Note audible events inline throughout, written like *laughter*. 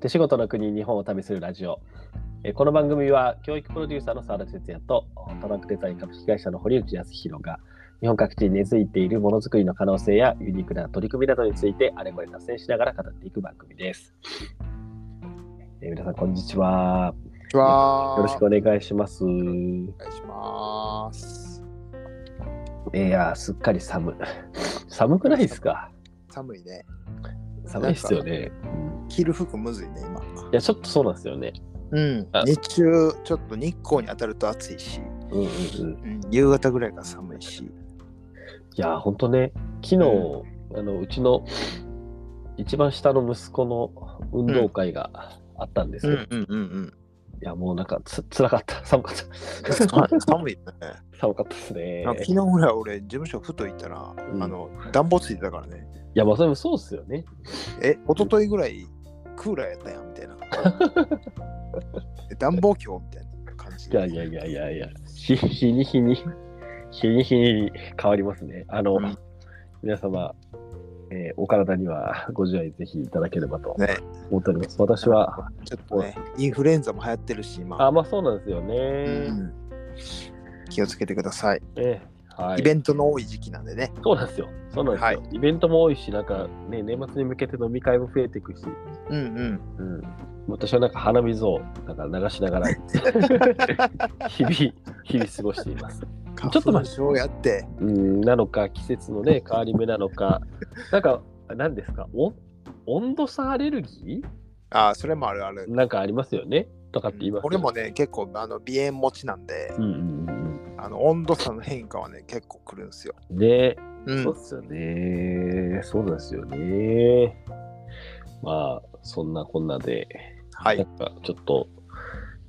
手仕事の国日本を旅するラジオ。えーこの番組は教育プロデューサーの澤田哲也とトランクデザイン株式会社の堀内康弘が日本各地に根付いているものづくりの可能性やユニークな取り組みなどについてあれこれ脱線しながら語っていく番組です。えー皆さんこんにちは。わよろしくお願いします。お願いします。いやー、すっかり寒い。寒くないですか？寒いね。寒いですよね。着る服むずいね、今。いや、ちょっとそうなんですよね。うんあ。日中、ちょっと日光に当たると暑いし、うんうんうん。うん、夕方ぐらいが寒いし。いやー、ほんとね、昨日、あのうちの一番下の息子の運動会があったんですよ。うんうんうんいや、もうなんかつ、つらかった。*laughs* 寒かった。うん。寒いね。寒かったですね。昨日ぐらい俺、事務所ふと行ったら、うんあの、暖房ついてたからね。いや、まあ、それもそうっすよね。え、一昨日ぐらいクーラーやったやんみたいな。*laughs* え暖房今日みたいな感じいやいやいやいやいや、日日に日に、日に日に変わりますね。あの、うん皆様、えーお体にはご自愛ぜひいただければとね、思っております。私は、ちょっとね、インフルエンザも流行ってるし、今。あ、まあそうなんですよね。うん気をつけてください。ねはい、イベントの多い時期なんでね。そうなんですよ。そうなんですよ。はいイベントも多いし、なんかね、年末に向けて飲み会も増えていくし、うんうん。うん、私はなんか鼻水をなんか流しながら *laughs* 日々、日々過ごしています。ちちょっと待ってって。やって。うん、なのか、季節のね、*laughs* 変わり目なのか、なんか、何ですか、お温度差アレルギああ、それもあるあるー。なんかありますよねとかって言いますよ俺もね、結構あの鼻炎持ちなんで、うんうんあの温度差の変化はね、結構くるんですよ。うん。ね、うんそうですよね。そうなんですよね。まあ、そんなこんなで、はいなん。かちょっと、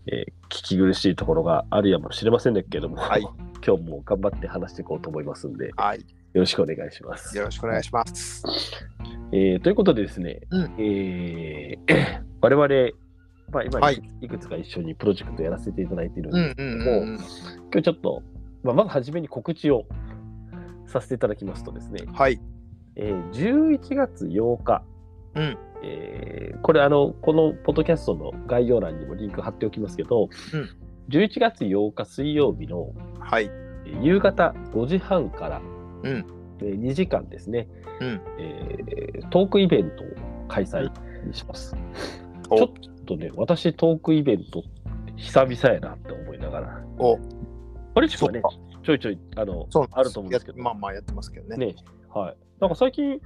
えー聞き苦しいところがあるやもしれませんけども、はい *laughs* 今日も頑張って話していこうと思いますんで、よはい。ろしくお願いします。よろしくお願いします。えーということでですね、うんえー *clears throat* 我々、まあ、今、はいいくつか一緒にプロジェクトやらせていただいているんうんですけども、うんうんうん。今日ちょっと、まあ、まず初めに告知をさせていただきますとですね、はい。えー11月8日、うんえーこれあの、このポッドキャストの概要欄にもリンク貼っておきますけど、うん11月8日水曜日のはい。えー夕方5時半から、うんえー2時間ですね、うんえートークイベントを開催します。おちょっとね、私トークイベント久々やなって思いながら、お。あれしかねそっか、ちょいちょいあのあると思うんですけど、やまあまあやってますけどね。ね、はい。なんか最近、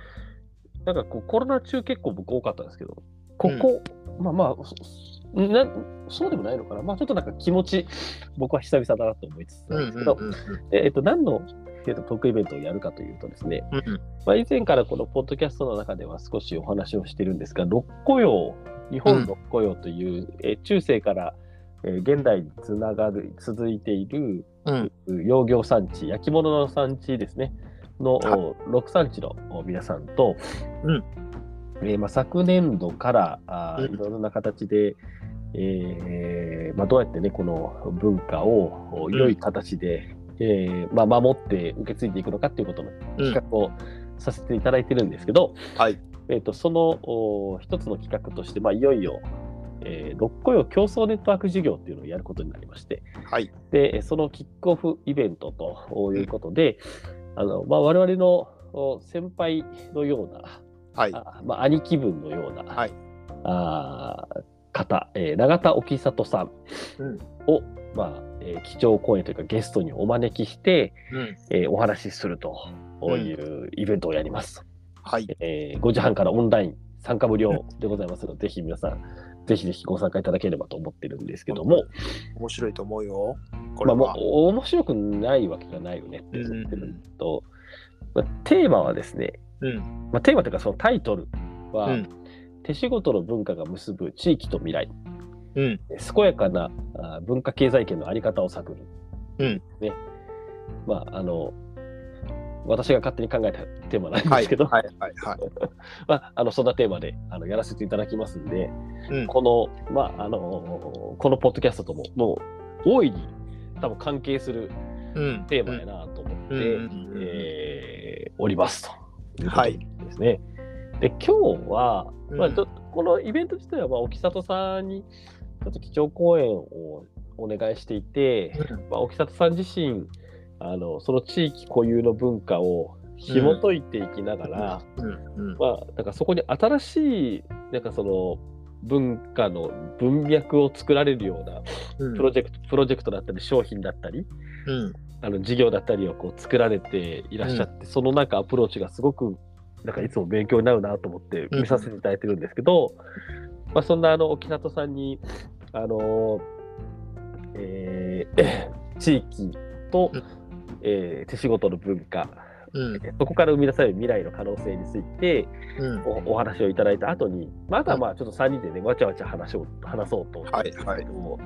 なんかこうコロナ中結構僕多かったんですけど、ここ、まあまあ、そなそうでもないのかな、まあちょっとなんか気持ち、僕は久々だなと思いつつうなんんですけど、うんうんええっと、何の、えっと、トークイベントをやるかというとですね、うんうん。まあ、以前からこのポッドキャストの中では少しお話をしてるんですが、六古葉、日本六古葉という、えー中世から、えー現代につながる、続いているうん。養業産地、焼き物の産地ですね、のは六産地の皆さんと、うん。えーまあ、昨年度からあーうん。いろいろな形で、えーまあ、どうやってね、この文化をん。良い形で、えーまあ、守って受け継いでいくのかっていうことの企画をさせていただいてるんですけど、はい。えー、とそのお一つの企画として、まあ、いよいよ、えー、六個用競争ネットワーク事業っていうのをやることになりまして、はい。で、えーそのキックオフイベントということで、あのまあ、我々のお先輩のような、はい。あまあ、兄貴分のような、はいあー方、えー永田沖里さんうんを、まあえー基調講演というかゲストにお招きして、うん。えーお話しするというイベントをやります。はい。えー5時半からオンライン参加無料でございますので、*laughs* ぜひ皆さん、ぜひぜひご参加いただければと思ってるんですけども、面白いと思うよ。こまあ、もれは。う面白くないわけがないよねって思ってるのと、まあ、テーマはですね、うん。まあ、テーマというかそのタイトルは、うん手仕事の文化が結ぶ地域と未来、うん。健やかなあ文化経済圏のあり方を探る。うんね。まあ、あの、私が勝手に考えたテーマなんではい。すけど、はい。はい。はい。*laughs* まあ、あのそんなテーマであのやらせていただきますんで、うんこの、まあ、あのこのポッドキャストとも、もう、大いに多分関係するうん。テーマやなと思って、えーおりますということはいですね。で今日は、うんまあ、ちょっとこのイベント自体は、まあ、沖里さんにちょっと基調講演をお願いしていて、まあ、沖里さん自身あのその地域固有の文化を紐解いていきながら、うん。うん。まあ、なんかそこに新しいなんかその文化の文脈を作られるようなうん。プロジェクト、プロジェクトだったり商品だったりうん。あの事業だったりをこう作られていらっしゃって、そのなんかアプローチがすごくなんかいつも勉強になるなと思ってうん。見させていただいてるんですけど、まあ、そんなあの沖里さんにあのえー *clears throat* 地域と、うんえー手仕事の文化。うん。そこから生み出される未来の可能性についてうん。おお話をいただいた後にまだまあちょっと3人でねわちゃわちゃ話を話そうと思ってるんですけど、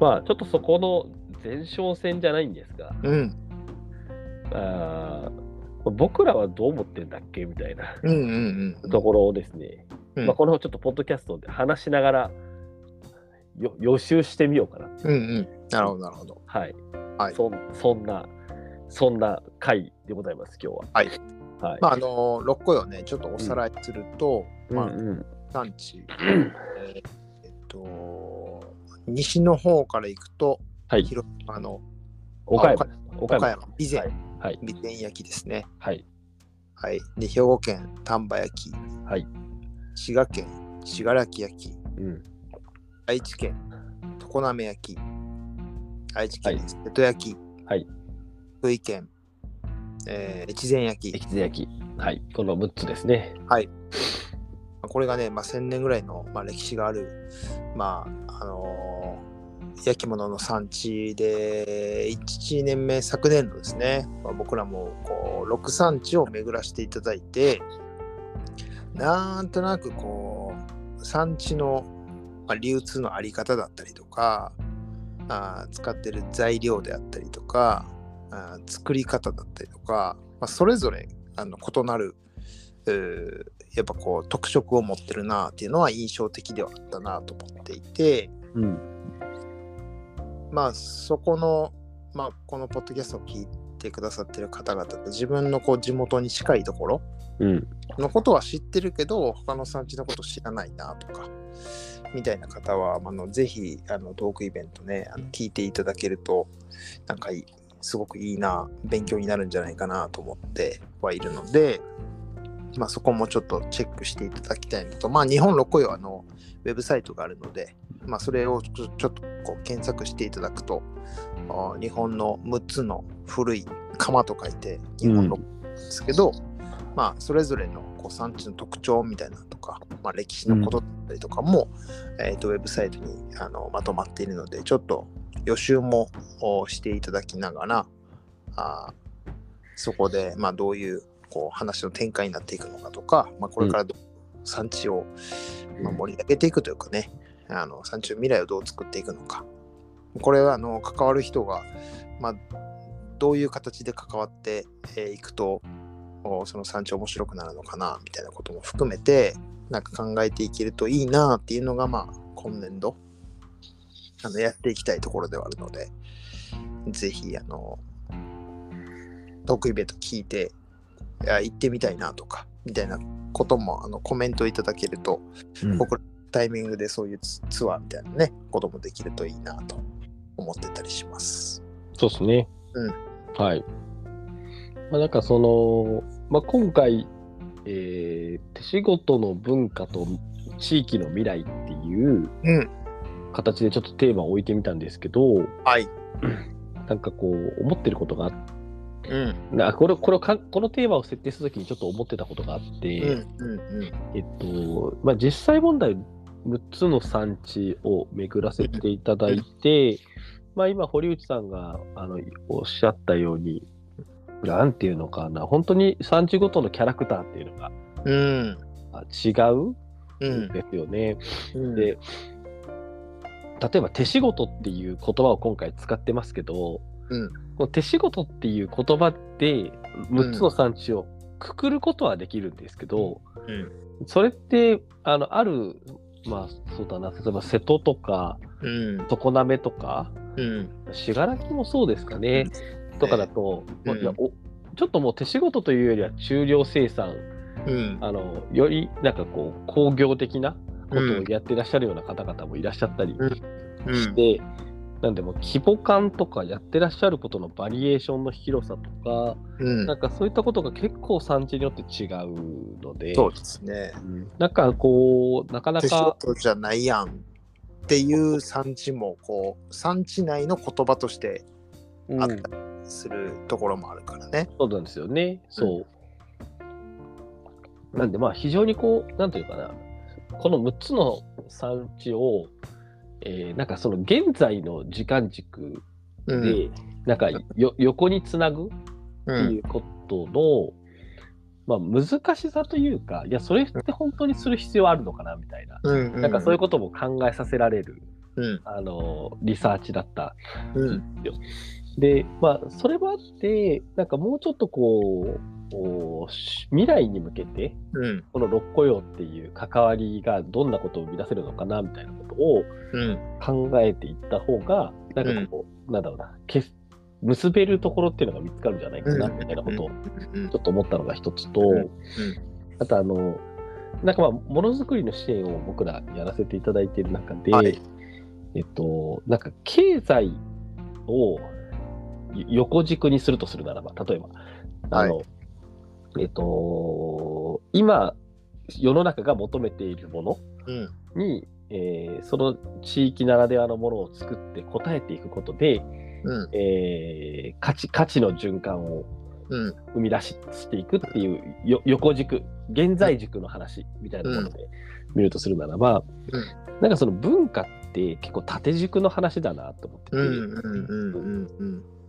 まあちょっとそこの前哨戦じゃないんですが、うん。あー僕らはどう思ってんだっけみたいな。うんうんうんところをですね、うん。まあ、このちょっとポッドキャストで話しながらよ予習してみようかな。うんうん。なるほどなるほど。はい。はいそんそんな、そんな回でございます、今日は。はい。はい。まああの六個よねちょっとおさらいすると、まあうんうん産地、えーえっと西の方から行くとはい。広島の岡山。岡岡山備前、はい。はい。備前焼きですねはい。はいで兵庫県丹波焼きはい。滋賀県信楽焼きうん。愛知県常滑焼き愛知県はい瀬戸焼き、はい福井県、えー越前焼き越前焼き。はい。この6つですね。これがね、まあ、1000年ぐらいの、まあ、歴史がある、まああのー焼き物の産地で1年目昨年度ですね、まあ、僕らもこう6産地を巡らせていただいてなんとなくこう産地の、まあ、流通のあり方だったりとかあー使ってる材料であったりとかあー作り方だったりとか、まあ、それぞれあの異なるやっぱこう特色を持ってるなっていうのは印象的ではあったなと思っていてうん。まあそこの、まあ、このポッドキャストを聞いてくださってる方々と自分のこう地元に近いところうん。のことは知ってるけど他の産地のこと知らないなとかみたいな方はあのぜひあのトークイベントねあの聞いていただけるとなんかすごくいいな勉強になるんじゃないかなと思ってはいるので、まあ、そこもちょっとチェックしていただきたいのと、まあ、日本六個よあのウェブサイトがあるので、まあ、それをちょっとこう検索していただくとあ日本の6つの古い釜と書いて日本六個ですけど、まあ、それぞれのこう産地の特徴みたいなとか、まあ、歴史のことだったりとかも、えー、とウェブサイトにあのまとまっているので、ちょっと予習もしていただきながら、あそこで、まあ、どういうこう話の展開になっていくのかとか、まあ、これから産地を、まあ、盛り上げていくというかね、あの産地の未来をどう作っていくのか。これはあの関わる人が、まあ、どういう形で関わってい、えーいくとその産地面白くなるのかなみたいなことも含めてなんか考えていけるといいなっていうのがまあ今年度あのやっていきたいところではあるのでぜひあのトークイベント聞いていや行ってみたいなとかみたいなこともあのコメントいただけるとうん僕らタイミングでそういうツツアーみたいなねこともできるといいなと思ってたりします。そうですね。うんはい。まあ、なんかその、まあ、今回、えー手仕事の文化と地域の未来っていううん。形でちょっとテーマを置いてみたんですけど、はい。なんかこう、思ってることがあっうん。なこれこれをかこのテーマを設定するときにちょっと思ってたことがあって、うん。うん。えっと、まあ、実際問題、6つの産地を巡らせていただいて、まあ、今、堀内さんがあのおっしゃったように、なんていうのかな、本当に産地ごとのキャラクターっていうのがうん。あ違う？うんん。ですよね。うん。で、例えば手仕事っていう言葉を今回使ってますけど、うんこの手仕事っていう言葉で6つの産地をくくることはできるんですけど、うん。それってあのあるまあそうだな例えば瀬戸とかうん。常滑とかうん。信楽もそうですかね、とかだと、うんまあいやおちょっともう手仕事というよりは中量生産うん。あのよりなんかこう工業的なことをやってらっしゃるような方々もいらっしゃったりうん。して、なんでもう規模感とかやってらっしゃることのバリエーションの広さとか、うん。なんかそういったことが結構産地によって違うので、そうですね。うん。なんかこうなかな手仕じゃないやんっていう産地もこう産地内の言葉としてうんあった。りするところもあるからね。そうなんですよね。そう。なんでまあ非常にこう、なんていうかな、この6つの産地を、えーなんかその現在の時間軸うん。で、なんかよ横につなぐってうんいうことの、まあ難しさというか、いや、それって本当にする必要あるのかなみたいな、うん。なんかそういうことも考えさせられる、うん。あの、リサーチだったうん。で、まあ、それもあって、なんかもうちょっとこう、未来に向けて、うん。この六雇用っていう関わりがどんなことを生み出せるのかなみたいなことをうん。考えていった方が、なんかこう、なんだろうな、け結べるところっていうのが見つかるんじゃないかなみたいなことをうんちょっと思ったのが一つと、んあとあの、なんかまあ、ものづくりの支援を僕らやらせていただいている中で、はいえっと、なんか経済を横軸にするとするならば、例えば、あの、えっと、今、世の中が求めているものうん。に、えーその地域ならではのものを作って応えていくことで、うん。えー価値価値の循環をうん。生み出ししていくっていうよ横軸現在軸の話みたいなもので見るとするならば、うんなんかその文化って結構縦軸の話だなと思ってて。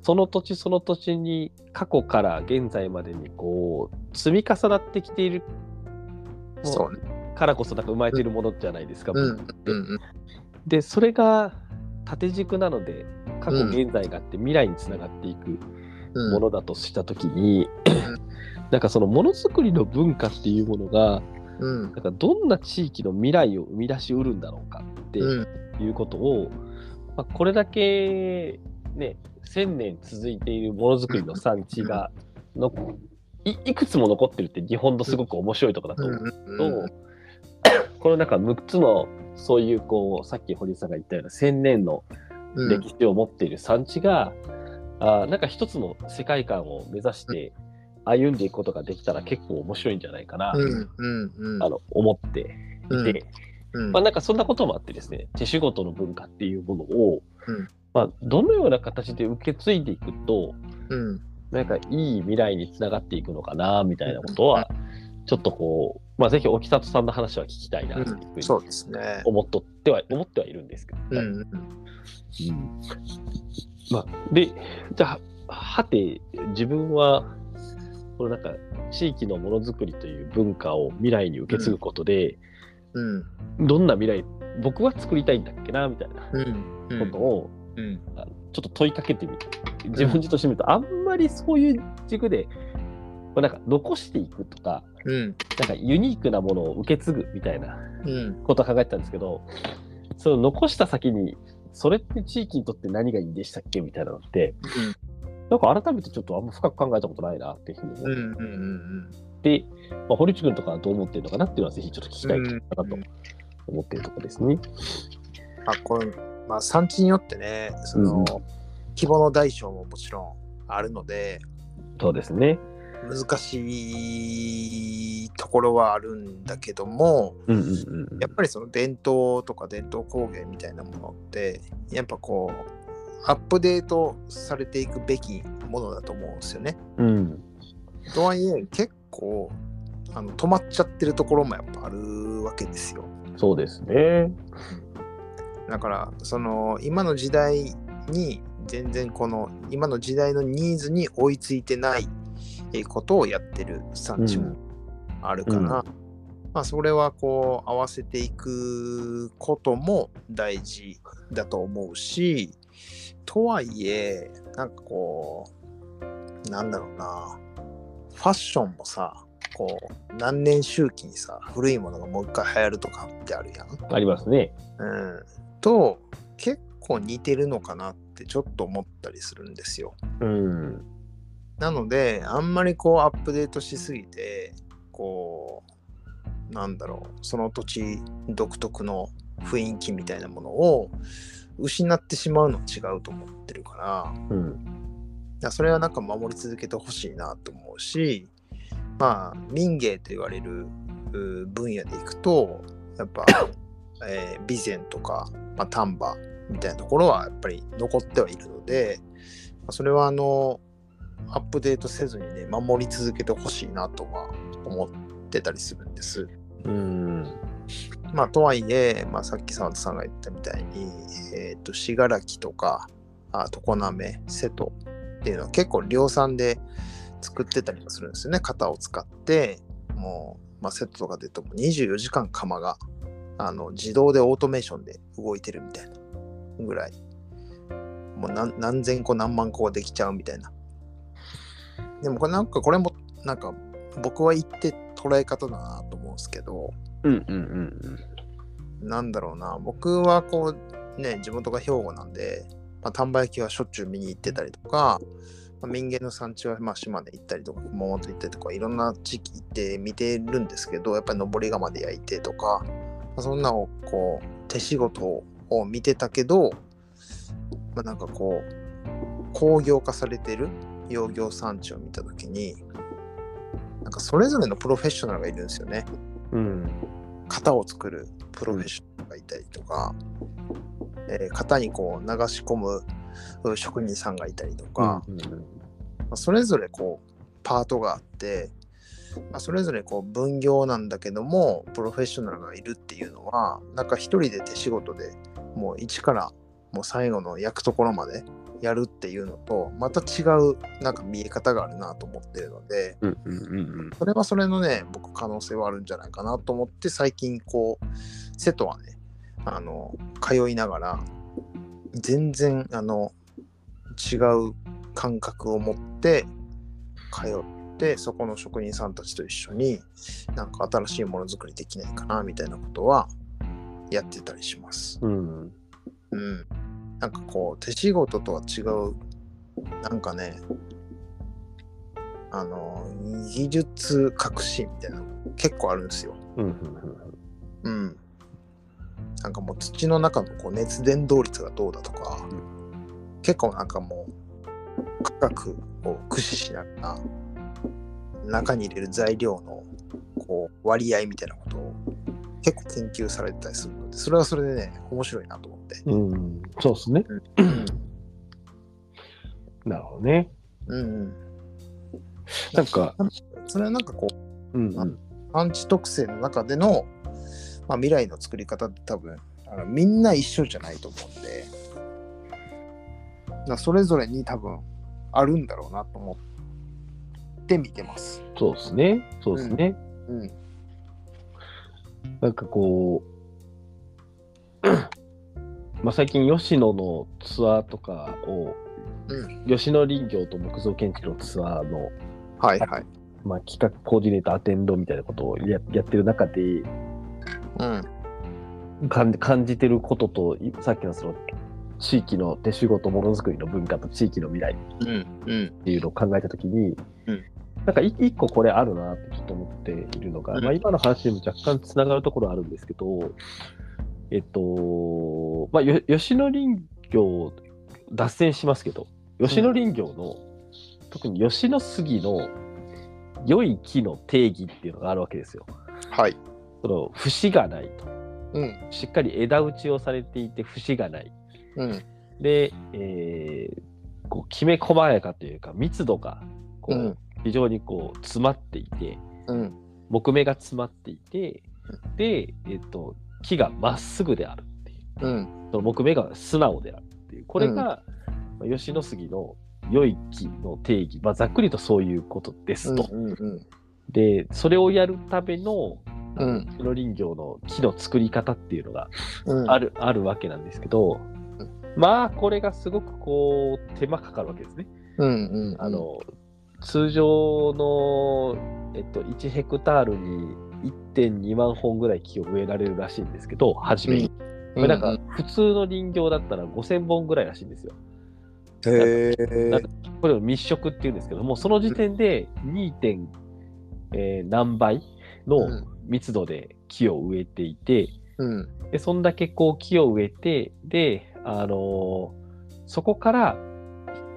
その土地その土地に過去から現在までにこう積み重なってきているそうね。からこそなんか生まれているものじゃないですか。でそれが縦軸なので過去うん現在があって未来につながっていくうん。ものだとした時に、んなんかそのものづくりの文化っていうものがうん。なんかどんな地域の未来を生み出しうるんだろうかってうん。いうことを、まあ、これだけね1000年続いているものづくりの産地がのいいくつも残ってるって日本のすごく面白いところだと思うと、この中6つのそういうこうさっき堀井さんが言ったような1000年のうん。歴史を持っている産地が、あーなんか一つの世界観を目指して歩んでいくことができたら結構面白いんじゃないかなと、うん。うん。うん。あの思っていて、うん。まあ、なんかそんなこともあってですね手仕事の文化っていうものを、うんまあ、どのような形で受け継いでいくとうん。なんかいい未来につながっていくのかなみたいなことはちょっとこう、まあ、ぜひ沖里さんの話は聞きたいなというふうにそうですね。思っとっては思ってはいるんですけど、うん。うんまあ、で、じゃあ、はて、自分は、このなんか、地域のものづくりという文化を未来に受け継ぐことで、うん。どんな未来、僕は作りたいんだっけな、みたいなうん。ことを、うん。ちょっと問いかけてみて、自分自としてみると、あんまりそういう軸で、なんか残していくとか、うん。なんかユニークなものを受け継ぐみたいなうん。ことを考えてたんですけど、その残した先に、それって地域にとって何がいいんでしたっけ？みたいなのって、なんか改めてちょっとあんま深く考えたことないなっていうふうに思っうん。うん。うん。て、まあ、堀内君とかはどう思ってるのかなっていうのはぜひちょっと聞きたいかなとうん思ってるところですね。まあ、この、まあ、産地によってね、その、うんうん規模の大小ももちろんあるので、そうですね。難しいところはあるんだけども、うんうんうんうんやっぱりその伝統とか伝統工芸みたいなものって、やっぱこう、アップデートされていくべきものだと思うんですよね。うん。とはいえ、結構、あの止まっちゃってるところもやっぱあるわけですよ。そうですね。だからその今の時代に全然この今の時代のニーズに追いついてないえーことをやってる産地もあるから、うんまあそれはこう合わせていくことも大事だと思うしとはいえなんかこうなんだろうなファッションもさこう何年周期にさ古いものがもう一回流行るとかってあるやん。ありますね。うん、と結構似てるのかなってちょっと思ったりするんですよ。うん。なのであんまりこうアップデートしすぎてこうなんだろうその土地独特の雰囲気みたいなものを失ってしまうのは違うと思ってるからうん。それはなんか守り続けてほしいなと思うしまあ民芸と言われるう分野でいくとやっぱ、*coughs* えー備前とか、まあ、丹波みたいなところはやっぱり残ってはいるのでまあそれはあのアップデートせずにね守り続けてほしいなとは思ってたりするんです。うん。まあとはいえ、まあ、さっき澤田さんが言ったみたいに、えっ、と信楽とかあ常滑瀬戸っていうのは結構量産で作ってたりもするんですよね。型を使ってもう、まあ、瀬戸とかで言うとも24時間釜があの自動でオートメーションで動いてるみたいなぐらい。もう何何千個何万個ができちゃうみたいな。でもこれなんかこれもなんか僕は言って捉え方だなと思うんですけどうんうんうんなんだろうな、僕はこう、ね、地元が兵庫なんで、まあ、丹波焼きはしょっちゅう見に行ってたりとか、まあ、民芸の産地はまあ島根行ったりとか、熊本行ったりとか、いろんな地域行って見てるんですけど、やっぱり登り窯で焼いてとか、まあ、そんなをこう、手仕事を見てたけど、まあ、なんかこう、工業化されてる養業産地を見たときに、なんかそれぞれのプロフェッショナルがいるんですよね。うん。うん。型を作るプロフェッショナルがいたりとか、えー型にこう流し込むう職人さんがいたりとか、うんうんまあそれぞれこうパートがあって、まあ、それぞれこう分業なんだけどもプロフェッショナルがいるっていうのはなんか一人で手仕事でもう一からもう最後の焼くところまでやるっていうのとまた違うなんか見え方があるなと思ってるので、うんうんうんうん。それはそれのね、僕可能性はあるんじゃないかなと思って、最近こう、瀬戸はね、あの、通いながら、全然、あの、違う感覚を持って、通って、そこの職人さんたちと一緒に、なんか新しいものづくりできないかな、みたいなことは、やってたりします。うん。うん。なんかこう、手仕事とは違う、なんかね、あの、技術革新みたいなの結構あるんですよ。うんうんうん。なんかもう土の中のこう熱伝導率がどうだとか、結構なんかもう価格を駆使しながら、中に入れる材料のこう割合みたいなことを結構研究されてたりするので、それはそれでね、面白いなと思って。うん。うん。そうですね。なるほどね。うんうん。なんか、それはなんかこう、うんうん。アンチ特性の中での、まあ、未来の作り方って多分あのみんな一緒じゃないと思うんでだからそれぞれに多分あるんだろうなと思って見てます。そうですね。そうですね。うんなんかこう、まあ最近吉野のツアーとかを、うん。吉野林業と木造建築のツアーの、はいはい。まあ、企画コーディネーターアテンドみたいなことをややってる中でうん。感じ感じてることといさっきのその地域の手仕事ものづくりの文化と地域の未来。うんうん。っていうのを考えたときに、うん。なんかい一個これあるなってちょっと思っているのが、うん。まあ、今の話にも若干つながるところはあるんですけど、えっと、まあ、よ吉野林業、脱線しますけど、吉野林業の、特に吉野杉の良い木の定義っていうのがあるわけですよ。はい。その節がないと。うんしっかり枝打ちをされていて節がない。うんで、えーこうきめ細やかというか密度がこう、うん非常にこう詰まっていてうん木目が詰まっていてで、えっと木がまっすぐであるううん。その木目が素直であるっていう。これが、まあ吉野杉の良い木の定義、まあ、ざっくりとそういうことですと。うんうんでそれをやるためのうん。吉野林業の木の作り方っていうのがうん。ある,、あるわけなんですけど、まあこれがすごくこう手間かかるわけですね。うんうんあの通常の、えっと、1ヘクタールに1.2万本ぐらい木を植えられるらしいんですけど、初めに。これなんか普通の林業だったら5000本ぐらいらしいんですよ。へえなんかこれを密植っていうんですけども、その時点で 2. 点、えー何倍のうん密度で木を植えていて、うん。でそんだけこう木を植えて、で、あのーそこから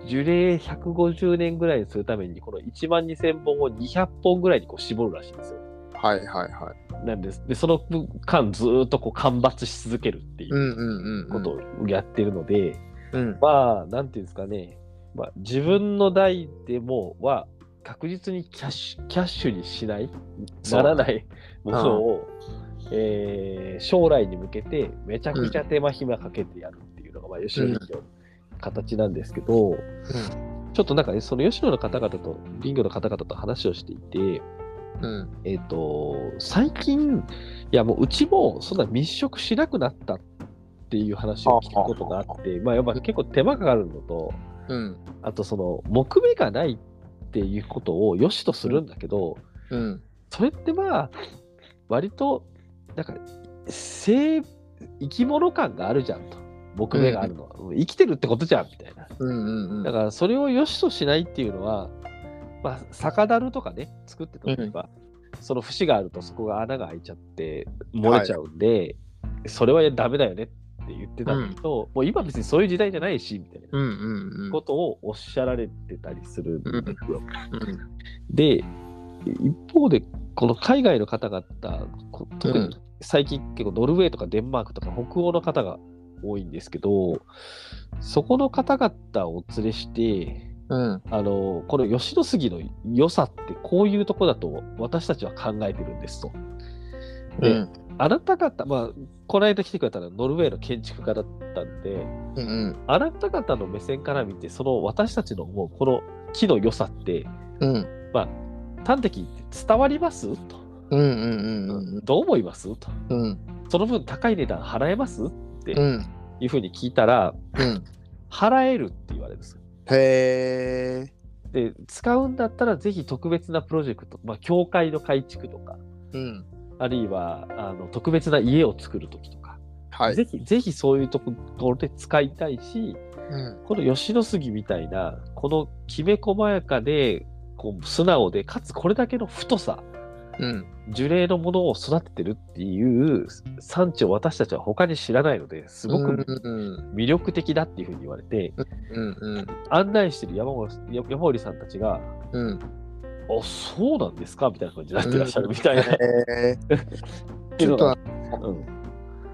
樹齢150年ぐらいにするために、この1万2000本を200本ぐらいにこう絞るらしいんですよ。はいはいはい。なんです。で、その間ずーっとこう間伐し続けるっていううんうんうん。ことをやってるので、うん。まあ、なんていうんですかね、まあ、自分の代でもは確実にキャッシュキャッシュにしない、ならないものを、えー将来に向けてめちゃくちゃ手間暇かけてやるっていうのが、まあ、吉野林業の形なんですけど、ちょっとなんかね、その吉野の方々と、林業の方々と話をしていて、うん。えっ、と、最近、いやもううちもそんな密植しなくなったっていう話を聞くことがあって、まあやっぱ結構手間がかかるのと、うん。あとその木目がないっていうことを良しとするんだけど、うん。それってまあ、割と、なんか、生、生き物感があるじゃんと。木目があるのは、生きてるってことじゃんみたいな。うんうんうん。だからそれを良しとしないっていうのは、まあ、酒樽とかね、作ってた時は、その節があるとそこが穴が開いちゃって漏れちゃうんで、それはダメだよねって言ってたんだけど、もう今別にそういう時代じゃないし、みたいなうんうんうん。ことをおっしゃられてたりするんですよ。うんで、一方で、この海外の方々、こ特にうん最近結構ノルウェーとかデンマークとか北欧の方が多いんですけど、そこの方々をお連れして、うん。あの、この吉野杉の良さってこういうとこだと私たちは考えてるんですと。で、うん。あなた方、まあ、この間来てくれたのはノルウェーの建築家だったんで、うんあなた方の目線から見て、その私たちの思うこの木の良さって、うん。まあ、端的に伝わります？と。うんうんうんどう思います？と。うん。その分高い値段払えます？ってうん。いうふうに聞いたら、うん。払えるって言われるんですよ。へえ。で、使うんだったらぜひ特別なプロジェクト、まあ、教会の改築とか、うん。あるいはあの特別な家を作るときとか、はい。ぜひ、ぜひそういうところで使いたいし、うん。この吉野杉みたいな、このきめ細やかで、こう素直で、かつこれだけの太さ、うん。樹齢のものを育ててるっていう産地を私たちは他に知らないので、すごくうん。魅力的だっていうふうに言われて、うん。うん。案内してる山森さんたちが、うん。あ、そうなんですかみたいな感じになってらっしゃるみたいな。*laughs* ちょっとうん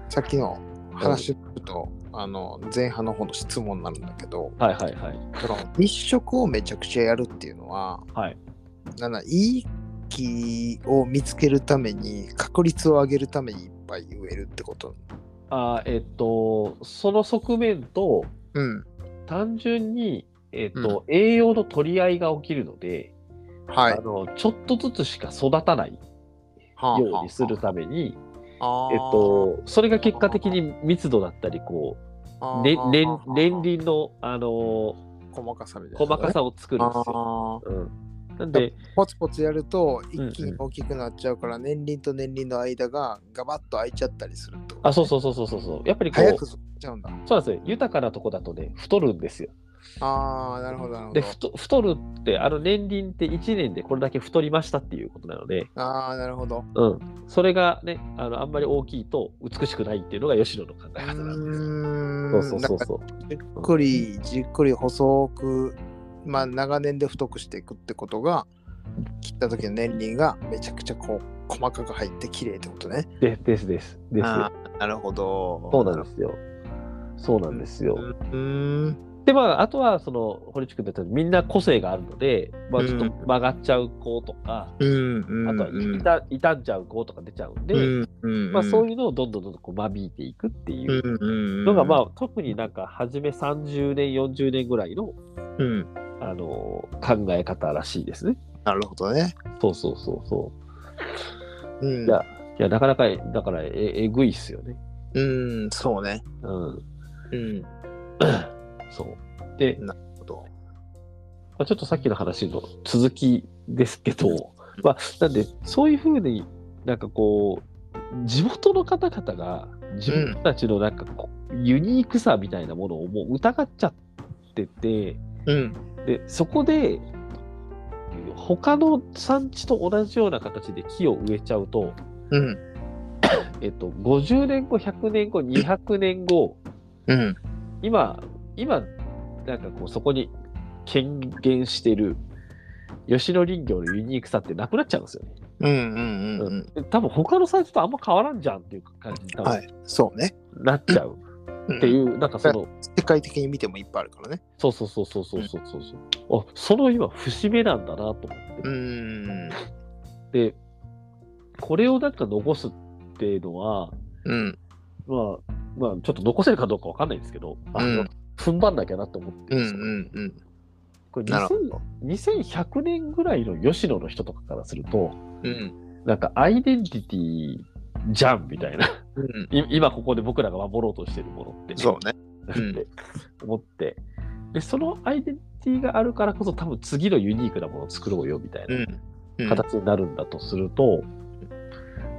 さっきの話ちょっと、あの前半の方の質問になるんだけど、はいはいはい。その密植をめちゃくちゃやるっていうのは、はい。なんだいい木を見つけるために確率を上げるためにいっぱい植えるってこと？あえっと、その側面と、うん。単純に、えっと栄養の取り合いが起きるので、はい。あのちょっとずつしか育たないはあようにするために、あーえっと、それが結果的に密度だったり、こう、ねあー連連輪の、あの細かさみたいな、細かさを作るんですよ。あーうん、なんで、ポツポツやるとうんうん一気に大きくなっちゃうから、年輪と年輪の間がガバッと開いちゃったりすると。あ、そうそうそうそうそうそう。やっぱりこう、早く育っちゃうんだ。そうなんですよ。豊かなとこだとね、太るんですよ。ああ、なるほど、なるほで、ど。太太るって、あの年輪って1年でこれだけ太りましたっていうことなので、ああ、なるほど。うん。それがね、あのあんまり大きいと美しくないっていうのが吉野の考えう方なんです。そうそうそうそう。じっくりじっくり細く、まあ長年で太くしていくってことが、切った時の年輪がめちゃくちゃこう細かく入って綺麗ってことね。でですです。です。なるほど。そうなんですよ。そうなんですよ。うーん。で、まあ、あとは、その、堀地君だったらみんな個性があるので、まあ、ちょっとうん曲がっちゃう子とか、うんうん。あとは傷傷んじゃう子とか出ちゃうんで、うんうん。まあ、そういいうのをどんどんどんどんこう間引いていくっていう。のが、まあ、特になんか、初め30年、40年ぐらいの、うん。あの考え方らしいですね。なるほどね。そうそうそうそう。うん。いや、いやなかなか、だからえ、えぐいっすよね。うん、そうね。うん。うん。*coughs* そう。で、なるほど。まあ、ちょっとさっきの話の続きですけど、まあ、なんで、そういうふうになんかこう、地元の方々が自分たちのなんかこう、ユニークさみたいなものをもう疑っちゃってて、うん。で、そこで、他の産地と同じような形で木を植えちゃうと、うん。*coughs* えっと、50年後、100年後、200年後、うん。今、今、なんかこう、そこに権限してる吉野林業のユニークさってなくなっちゃうんですよね。うんうんうんうん。で多分他のサイトとあんま変わらんじゃんっていう感じに多分はい。そうね。なっちゃううんっていう、うん、なんかその世界的に見てもいっぱいあるからね。そうそうそうそうそうそうそう、う。ん、あその今節目なんだなと思って。うん。でこれをなんか残すっていうのは、うん、まあまあちょっと残せるかどうかわかんないんですけど、あの踏ん張んなきゃなと思ってるんですよ、うんうんうん。これ2100年ぐらいの吉野の人とかからすると、うん、なんかアイデンティティじゃんみたいな。うん。い今ここで僕らが守ろうとしてるものって。そうね。う *laughs* んって思って。で、そのアイデンティティがあるからこそ多分次のユニークなものを作ろうよみたいなうん。うん。形になるんだとすると、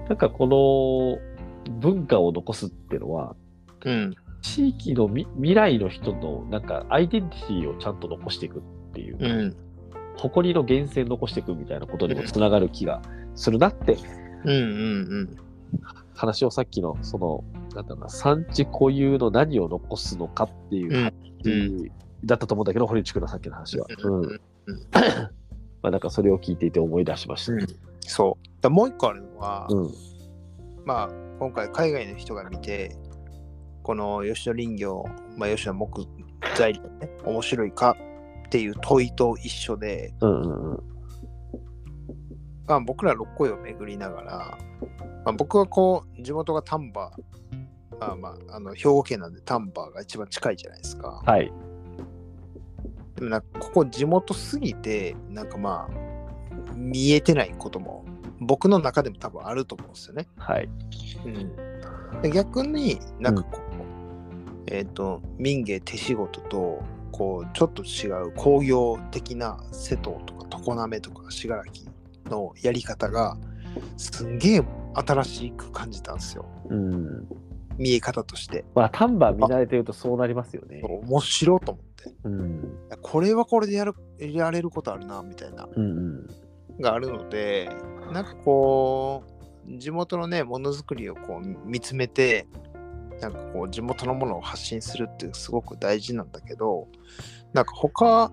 なんかこの文化を残すっていうのは、うん。地域のみ未来の人のなんかアイデンティティをちゃんと残していくっていう、うん。誇りの源泉残していくみたいなことにもつながる気がするなってうんうん話をさっきのその、なんだろうな、産地固有の何を残すのかっていうだったと思うんだけど、堀内くんのさっきの話は。うんうんまあなんかそれを聞いていて思い出しました。うんそう。だもう一個あるのは、うん。まあ、今回海外の人が見て、この吉野林業、まあ、吉野木材料ね、面白いかっていう問いと一緒で、うんうんうん。まあ、僕ら六甲を巡りながら、まあ、僕はこう、地元が丹波、まあまあ、あの兵庫県なんで丹波が一番近いじゃないですか。はい。でもなんかここ地元すぎて、なんかまあ、見えてないことも、僕の中でも多分あると思うんですよね。はい。うん、で逆になんかこう、えっ、と民芸手仕事とこうちょっと違う工業的な瀬戸とか常滑とか信楽のやり方がすんげえ新しく感じたんですようん。見え方としてまあ、丹波見慣れてるとそうなりますよね。面白いと思ってうん。これはこれでやるやれることあるなみたいなうんうん。があるのでなんかこう地元のねものづくりをこう見つめてなんかこう地元のものを発信するってすごく大事なんだけどなんか他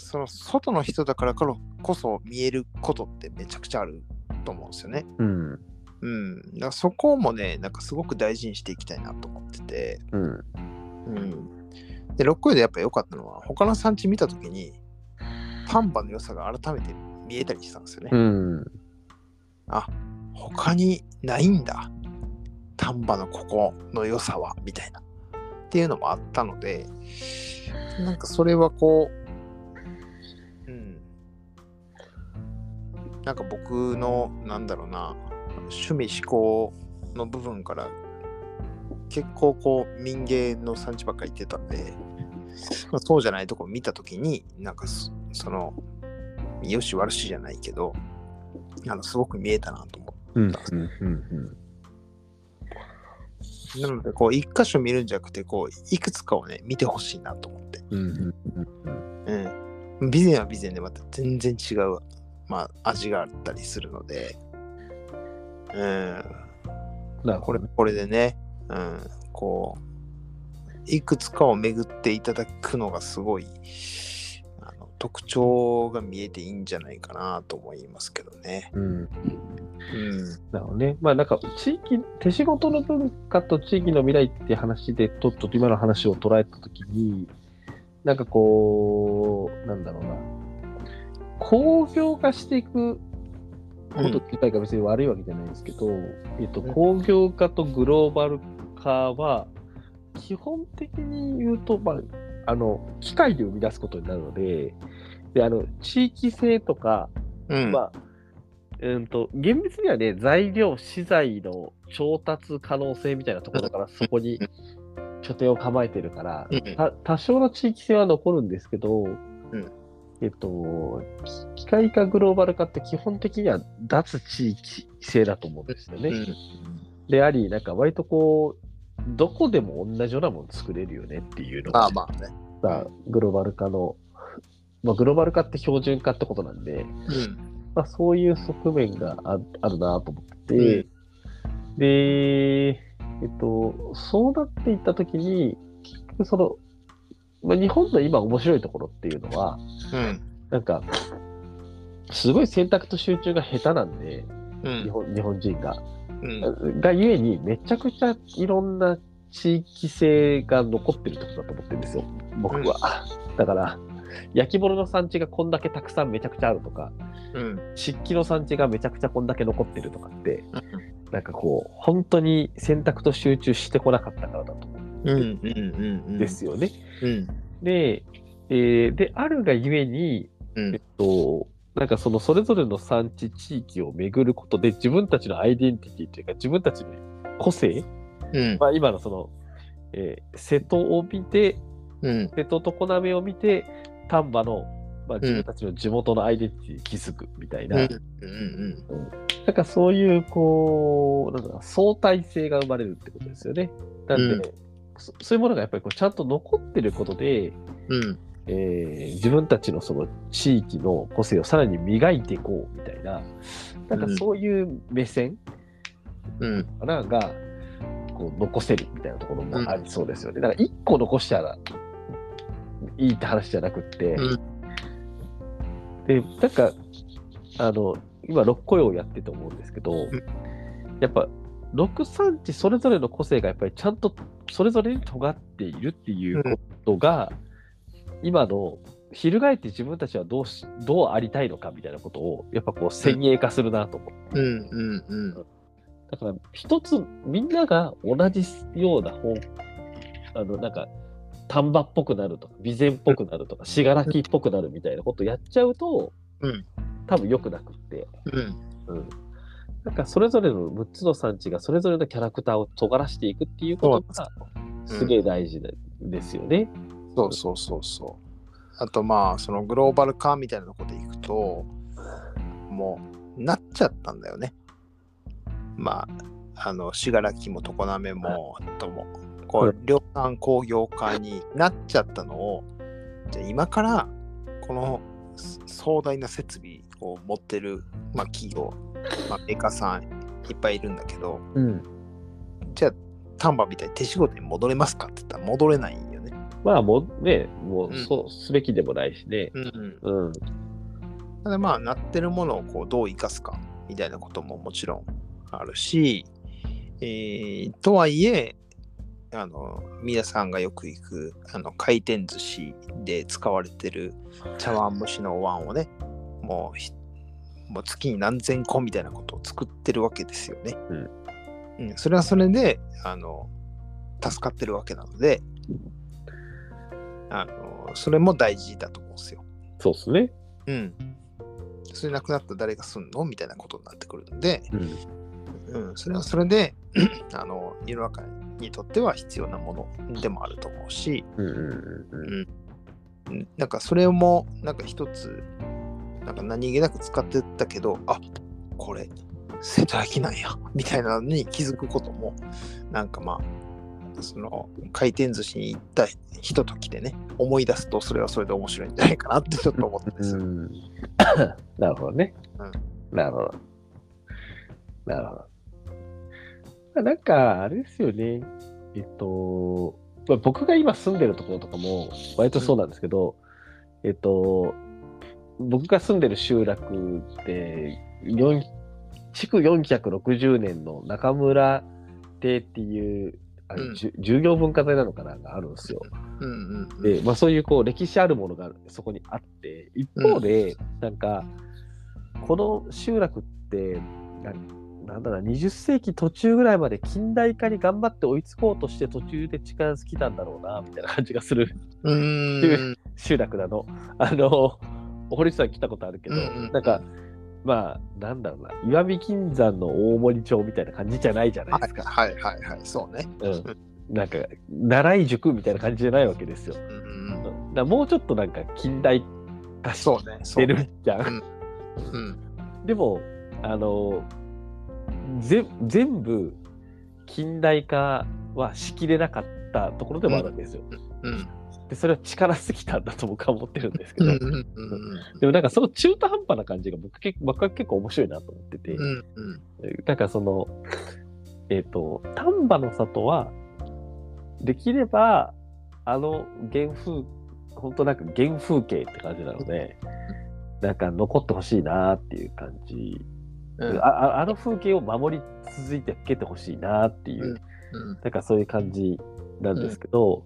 その外の人だからこそ見えることってめちゃくちゃあると思うんですよね。うん。うん。だからそこもねなんかすごく大事にしていきたいなと思ってて。うん。うん。で、六甲でやっぱ良かったのは他の産地見たときに丹波の良さが改めて見えたりしたんですよね。うん。他にないんだ丹波のここの良さはみたいなっていうのもあったのでなんかそれはこなんか僕のなんだろうな趣味思考の部分から結構こう民芸の産地ばっかり行ってたんで、まあ、そうじゃないとこ見た時になんかそそのよし悪しじゃないけどあのすごく見えたなと思って。うん。うん。うん。なので、こう、一箇所見るんじゃなくて、こう、いくつかをね、見てほしいなと思って。うん。うん。うん。備前は備前でまた全然違う、まあ、味があったりするので、うん。これ。これでね、うん、こう、いくつかを巡っていただくのがすごい、あの特徴が見えていいんじゃないかなと思いますけどね。うん。うん。なるほどね。まあなんか地域、手仕事の文化と地域の未来って話で、とっとと今の話を捉えたときに、なんかこう、なんだろうな、工業化していくこと自体が別に悪いわけじゃないんですけど、えっと、うん工業化とグローバル化は、基本的に言うと、まあ、あの、機械で生み出すことになるので、で、あの、地域性とか、うん。まあ、うんと、厳密にはね、材料、資材の調達可能性みたいなところからそこに拠点を構えてるから、多少の地域性は残るんですけど、んえっと、き機械化グローバル化って基本的には脱地域性だと思うんですよね。うんであり、なんか割とこう、どこでも同じようなもの作れるよねっていうのがまあまあね。さグローバル化のまあ、グローバル化って標準化ってことなんで、うん。まあ、そういう側面がああるなと思ってて、で、えっと、そうなっていったときに、結局その、まあ、日本の今面白いところっていうのは、うん。なんか、すごい選択と集中が下手なんで、うん。日本日本人が。うん。がゆえに、めちゃくちゃいろんな地域性が残ってるってことだと思ってるんですよ、僕は。だから、焼き物の産地がこんだけたくさんめちゃくちゃあるとか、うん。漆器の産地がめちゃくちゃこんだけ残ってるとかって、なんかこう、本当に選択と集中してこなかったからだと思うん。うん。うん。うんですよね。うん。で、えーで、あるがゆえに、うんえっと、なんかそのそれぞれの産地地域を巡ることで自分たちのアイデンティティというか自分たちの個性、うん。まあ、今のその、えー瀬戸を見て、うん。瀬戸と常滑を見て、丹波の、まあ、自分たちの地元のアイデンティティに気づくみたいな、うん。うん。なんかそういう、こう、なんだ相対性が生まれるってことですよね。なんで、そそういうものがやっぱりこうちゃんと残ってることで、うん。えー自分たちのその地域の個性をさらに磨いていこうみたいな、なんかそういう目線うん。かなが、こう残せるみたいなところもありそうですよね。だから一個残したらいいって話じゃなくって、うんで、なんか、あの、今、六個用やってて思うんですけど、んやっぱ、六産地それぞれの個性がやっぱりちゃんとそれぞれに尖っているっていうことが、今の翻って自分たちはどうしどうありたいのかみたいなことをやっぱこう先鋭化するなと思って、うん。うん。うん。だから一つみんなが同じような方あのなんか丹波っぽくなるとか備前っぽくなるとか信楽っぽくなるみたいなことをやっちゃうと、うん多分良くなくって、うん。うん、なんかそれぞれの6つの産地がそれぞれのキャラクターを尖らしていくっていうことがすげえ大事でですよね。そうそうそうそう。あとまあそのグローバル化みたいなところでいくともうなっちゃったんだよね。まああの信楽も常滑もともこうう量産工業化になっちゃったのをじゃあ今からこの壮大な設備を持ってる、まあ、企業、まあ、メーカーさんいっぱいいるんだけどうん、じゃあ丹波みたいに手仕事に戻れますかって言ったら戻れないんよね。まあもうね、もううんそうすべきでもないしね。うんうん。ただまあ、なってるものをこうどう生かすかみたいなことももちろんあるし、えーとはいえ、あの、皆さんがよく行くあの回転寿司で使われてる茶碗蒸しのお椀をね、もうひもう月に何千個みたいなことを作ってるわけですよね。うんうん、それはそれで、あの、助かってるわけなので、あの、それも大事だと思うんですよ。そうですね。うん。それなくなったら誰がすんのみたいなことになってくるんで、うん。うん、それはそれで *clears throat* あの世の中にとっては必要なものでもあると思うし、うんうんうんうん、なんかそれもなんか一つなんか何気なく使ってたけどあこれ瀬戸焼なんや *laughs* みたいなのに気づくこともなんかまあその回転寿司に行ったひとときでね思い出すとそれはそれで面白いんじゃないかなって *laughs* ちょっと思ったんですよ。うん。*laughs* なるほどね。うんなるほど。なるほど。まあなんか、あれですよね。えっと、まあ僕が今住んでるところとかも、割とそうなんですけど、えっと、僕が住んでる集落って、4築460年の中村邸っていう、あれうん。従業文化財なのかながあるんですよ。うんうんうん。で、まあ、そういうこう歴史あるものがそこにあって、一方で、なんか、この集落って、ななんだろうな、20世紀途中ぐらいまで近代化に頑張って追いつこうとして途中で力尽きたんだろうな、みたいな感じがする。うーん。集落なの。あの、堀内さん来たことあるけど、うんうんなんか、まあ、なんだろうな、石見金山の大森町みたいな感じじゃないじゃないですか。はいはいはいはい、そうね。うん。なんか、習い塾みたいな感じじゃないわけですよ。うんうんうんだもうちょっとなんか近代化しそうね。そてるうね。じゃん。うん。でも、あの、ぜ全部近代化はしきれなかったところでもあるんですよ。うん。でそれは力すぎたんだと僕は思ってるんですけど、うんうんうんでもなんかその中途半端な感じが僕結僕は結構面白いなと思ってて、うんうん。なんかその、えっ、と、丹波の里は、できれば、あの原風、本当なんか原風景って感じなので、なんか残ってほしいなっていう感じ、うん。ああ。あの風景を守り続いて受けてほしいなっていう、うん。なんかそういう感じなんですけど、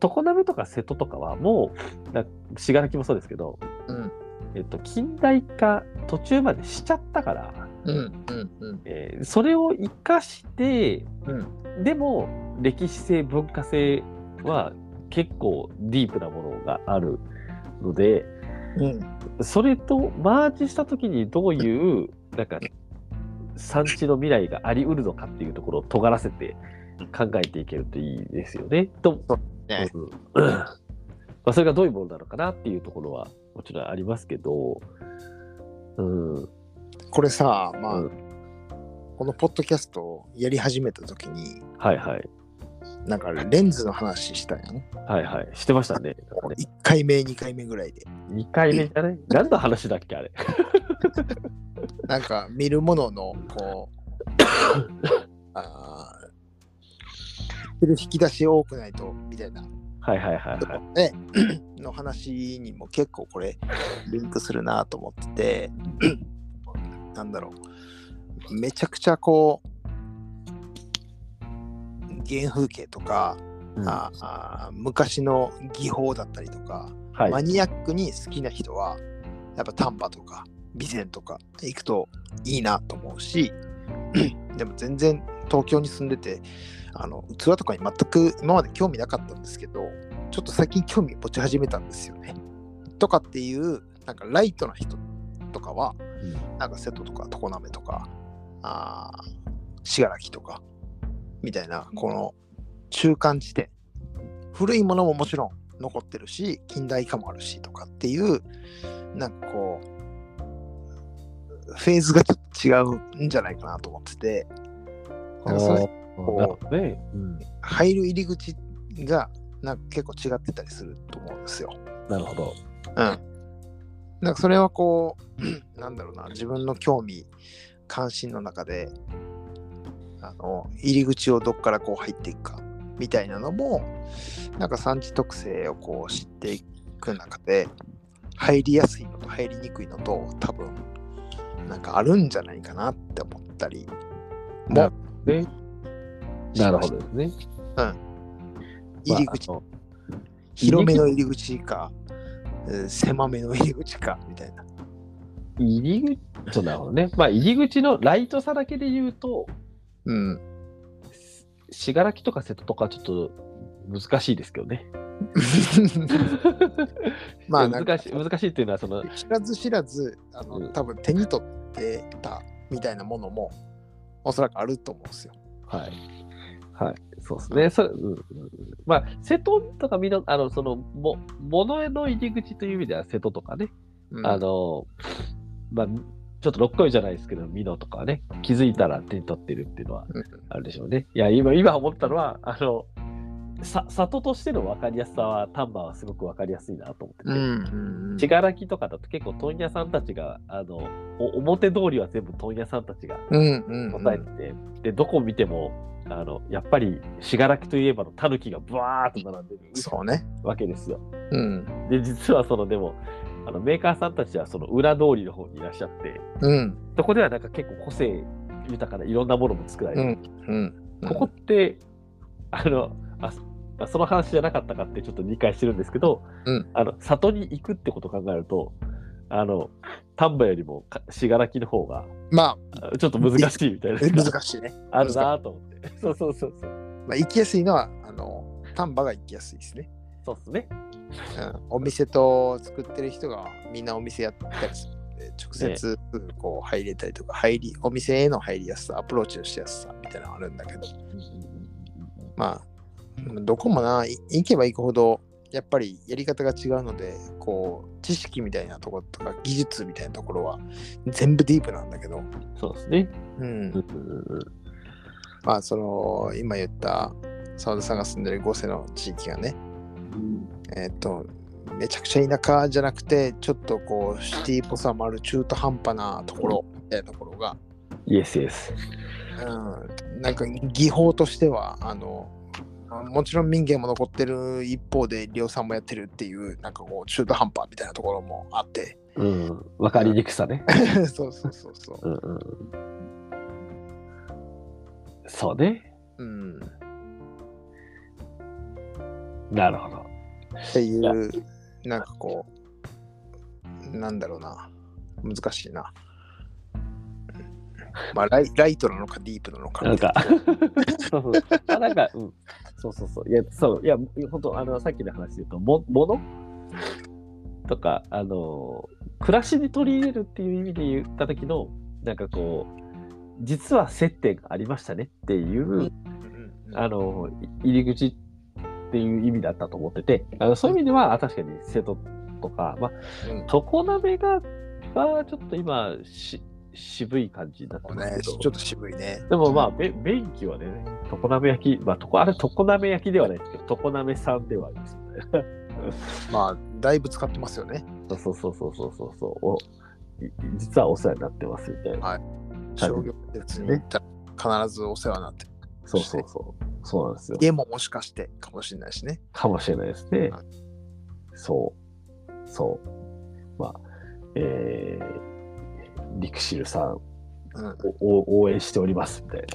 常滑とか瀬戸とかはもう、な信楽もそうですけど、うん。えっと、近代化途中までしちゃったから、うんうんうん。えーそれを生かして、うん。でも歴史性文化性は結構ディープなものがあるのでうん。それとマージした時にどういうなんか産地の未来があり得るのかっていうところを尖らせて考えていけるといいですよね。と、ね。うん。まあ、それがどういうものなのかなっていうところはもちろんありますけど、うん、これさまあ、うん。このポッドキャストをやり始めた時にはいはい。なんかレンズの話したやん。はいはい。してましたね。*laughs* ね1回目2回目ぐらいで。2回目じゃない？何の話だっけあれ？*laughs* なんか見るもののこう *laughs* あー引き出し多くないとみたいな。はいはいはいはい。ね *clears throat* の話にも結構これリンクするなと思ってて *clears throat* なんだろう。めちゃくちゃこう原風景とか、うん。ああ昔の技法だったりとか、はい。マニアックに好きな人はやっぱ丹波とか備前とか行くといいなと思うし *clears throat* でも全然東京に住んでてあの器とかに全く今まで興味なかったんですけどちょっと最近興味持ち始めたんですよね。とかっていうなんかライトな人とかはなんか瀬戸とか常滑とかあ信楽とかみたいなこの中間地点。古いものももちろん残ってるし近代化もあるしとかっていうなんかこうフェーズがちょっと違うんじゃないかなと思ってて。なんかそれあーなるほどね。うん入る入り口がなんか結構違ってたりすると思うんですよ。なるほど。うん。なんかそれはこう、*clears throat* なんだろうな、自分の興味、関心の中で、あの、入り口をどっからこう入っていくか、みたいなのも、なんか産地特性をこう知っていく中で、入りやすいのと入りにくいのと、多分、なんかあるんじゃないかなって思ったりなもるね。なるほどですね。入り口、まあ広めの入り口か、えー狭めの入り口か、みたいな。入り口、そうなるほどね。まあ、入り口のライトさだけで言うと、うん。信楽とか瀬戸とかはちょっと難しいですけどね。*laughs* まあ難しい難しいっていうのは、その、知らず知らずあの、うん多分手に取ってたみたいなものもおそらくあると思うんですよ。はい。はい。そうですね。それうんまあ、瀬戸とかみの、あの、その、も、物への入り口という意味では瀬戸とかね、うん。あの、まあ、ちょっとろっこいじゃないですけど、美濃とかはね、気づいたら手に取ってるっていうのはうん。あるでしょうね。いや、今、今思ったのは、あの、さ里としての分かりやすさは、丹波はすごく分かりやすいなと思ってて、うんうんとかだと結構問屋さんたちが、あの、お表通りは全部問屋さんたちがうんうん。答えてて、で、どこ見ても、あの、やっぱり信楽といえばの狸がブワーッと並んでるそうね。わけですよ。うん。で、実はその、でも、あのメーカーさんたちはその裏通りの方にいらっしゃって、うん。そこではなんか結構個性豊かないろんなものも作られてる、うん。ここって、あの、あそその話じゃなかったかってちょっと理解してるんですけど、うんあの里に行くってことを考えると、あの、丹波よりもか信楽の方がまあちょっと難しいみたいなあ、難しいね。あるなと思って。そうそうそうそう。まあ、行きやすいのは、あの、丹波が行きやすいですね。そうっすね。うん、お店と作ってる人がみんなお店やったりするんで、直接こう入れたりとか、入り、お店への入りやすさ、アプローチのしやすさみたいなのがあるんだけど、まあ、うんどこもな、い行けば行くほど、やっぱりやり方が違うので、こう、知識みたいなところとか、技術みたいなところは、全部ディープなんだけど、そうですね。うん。うん。うんうんまあ、その、今言った、澤田さんが住んでる五世の地域がね、えっ、と、めちゃくちゃ田舎じゃなくて、ちょっとこう、シティっぽさもある中途半端なところみたいなところが、イエスイエス。うん、なんか技法としては、あの、もちろん民芸も残ってる一方で量産もやってるっていうなんかこう中途半端みたいなところもあってうん。わかりにくさね。*laughs* そうそうそうそううんうん。そうね。うんなるほど。っていうなんかこうなんだろうな難しいなまあライライトなのかディープなのか。なんか、そうそう。あ、なんか、うん。そうそうそう。いや、そう、いや、本当あの、さっきの話で言うと、も、ものとか、あの、暮らしに取り入れるっていう意味で言った時の、なんかこう、実は接点がありましたねっていう、あの、い入り口っていう意味だったと思ってて、あのそういう意味では、あ確かに瀬戸とか、まあ、うん。常鍋が、がちょっと今し、渋い感じになってますけど、ちょっと渋いねでもまあ、べ便器はね、常鍋焼き、まあ、とこあれ、常鍋焼きではないですけど、常鍋さんではありますよね。まあだいぶ使ってますよねそうそうそうそうそうそうおい実はお世話になってますみたいな。はいはい商業施設に行ったら必ずお世話になってるそうそうそう。そうなんですよ。家ももしかしてかもしれないしねかもしれないですねはい。そう。そう。まあ、えー、リクシルさん応援しておりますみたい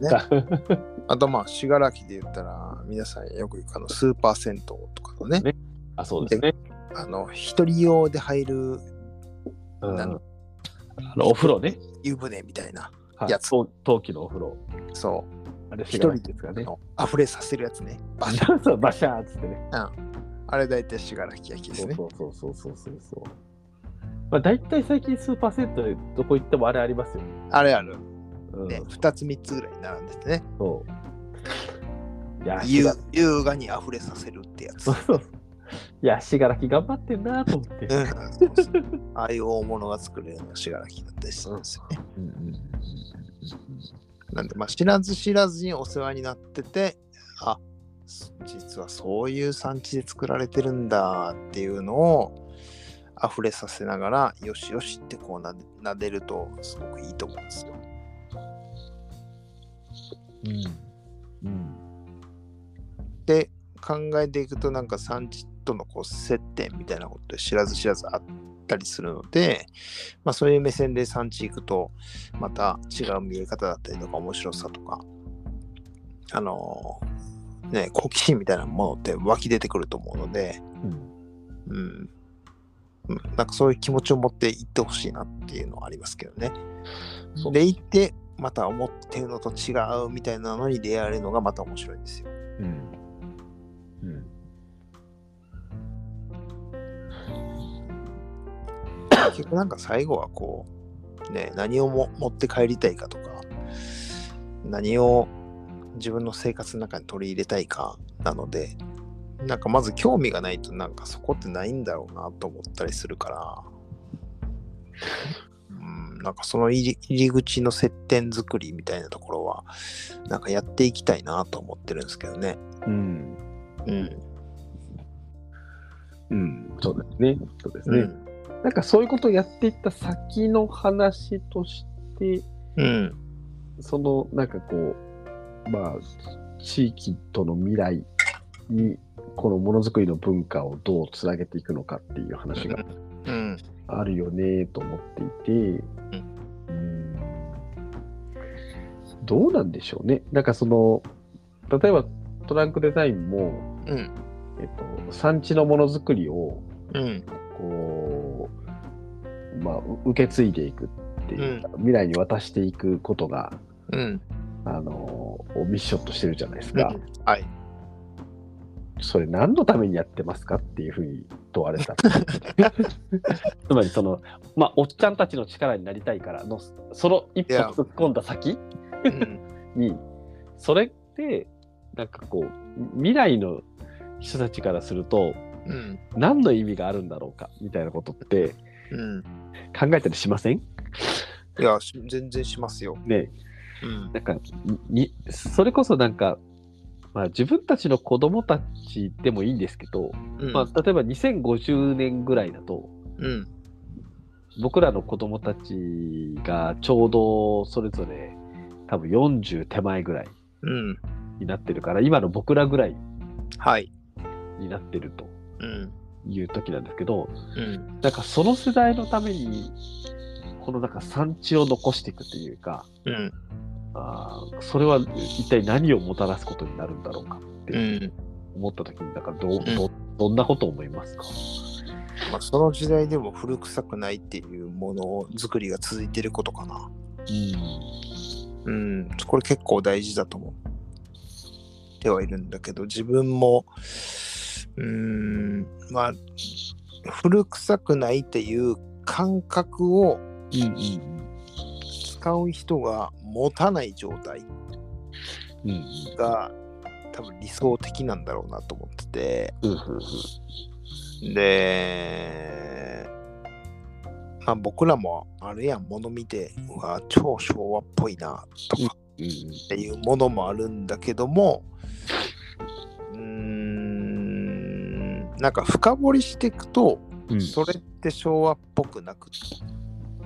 な。*laughs* あとまあ信楽で言ったら皆さんよく行くあのスーパー銭湯とかのねねあ、そうですね。あの一人用で入るうん、なあのお風呂ね。湯船みたいなはいやつ冬冬季のお風呂。そあれ、一人ですかね。溢れさせるやつねバシャそう *laughs* そう、バシャーっつってね。あれ大体信楽焼きですねそうそうそうそうそうそう。まあ、大体最近スーパーセントでどこ行ってもあれありますよ。あれあるうん、ね2つ3つぐらい並んでてねそう。いや、優しが優雅に溢れさせるってやつそうそう。いや、しがらき頑張ってんなと思って。ああいう大物が作れるのが信楽だったりするんですよねうんうんなんで、まあ、知らず知らずにお世話になってて、あす実はそういう産地で作られてるんだっていうのを溢れさせながら、よしよしってこうなで撫でるとすごくいいと思うんですよ。うんうんで、考えていくと、なんか産地とのこう接点みたいなことで知らず知らずあったりするので、まあ、そういう目線で産地行くと、また違う見え方だったりとか、面白さとか、あのね、好奇心みたいなものって湧き出てくると思うので、うんうん。うんなんかそういう気持ちを持って行ってほしいなっていうのはありますけどね。で、行って、また思ってるのと違うみたいなのに出会えるのがまた面白いんですよ。うんうん結局なんか最後はこう、ね、何をも持って帰りたいかとか、何を自分の生活の中に取り入れたいかなので、なんかまず興味がないとなんかそこってないんだろうなと思ったりするから、うん、なんかその入り入り口の接点作りみたいなところは、なんかやっていきたいなと思ってるんですけどね。うんうん。うんそうですね。そうですね。うん。なんかそういうことをやっていった先の話として、うん。そのなんかこう、まあ、地域との未来に、このものづくりの文化をどうつなげていくのかっていう話がうん。あるよねと思っていて、うんどうなんでしょうね。なんかその、例えばトランクデザインも、うん。えっと、産地のものづくりを、うん。こう、まあ、う受け継いでいくっていうか、未来に渡していくことが、うん。あの、をミッションとしてるじゃないですか。はい。それ何のためにやってますかっていうふうに問われた。*laughs* つまりその、まあ、おっちゃんたちの力になりたいからの、その一歩突っ込んだ先？うん。*laughs* に、それって、なんかこう、未来の人たちからすると、うん。何の意味があるんだろうかみたいなことってうん。考えたりしません？いや、し全然しますよ。ねうん。なんかに、それこそなんか、まあ、自分たちの子供たちでもいいんですけど、うん。まあ、例えば2050年ぐらいだと、うん。僕らの子供たちがちょうどそれぞれ多分40手前ぐらいうん。になってるから、今の僕らぐらいはい。になってるとうん。いう時なんですけど、うん。なんかその世代のために、このなんか産地を残していくというか、うん。あーそれは一体何をもたらすことになるんだろうかってうん。思った時に、なんかどうどどんなことを思いますか？まあ、その時代でも古臭くないっていうものづくりが続いてることかな。うん。うん。これ結構大事だと思ってはいるんだけど、自分も、うーん、まあ、古臭くないっていう感覚をうんうん使う人が持たない状態うん。うんが多分理想的なんだろうなと思ってて、うん。うんで、まあ、僕らもあるやん、もの見て、うわ、超昭和っぽいなとかうんっていうものもあるんだけども、うーん、なんか深掘りしていくと、うん。それって昭和っぽくなくっ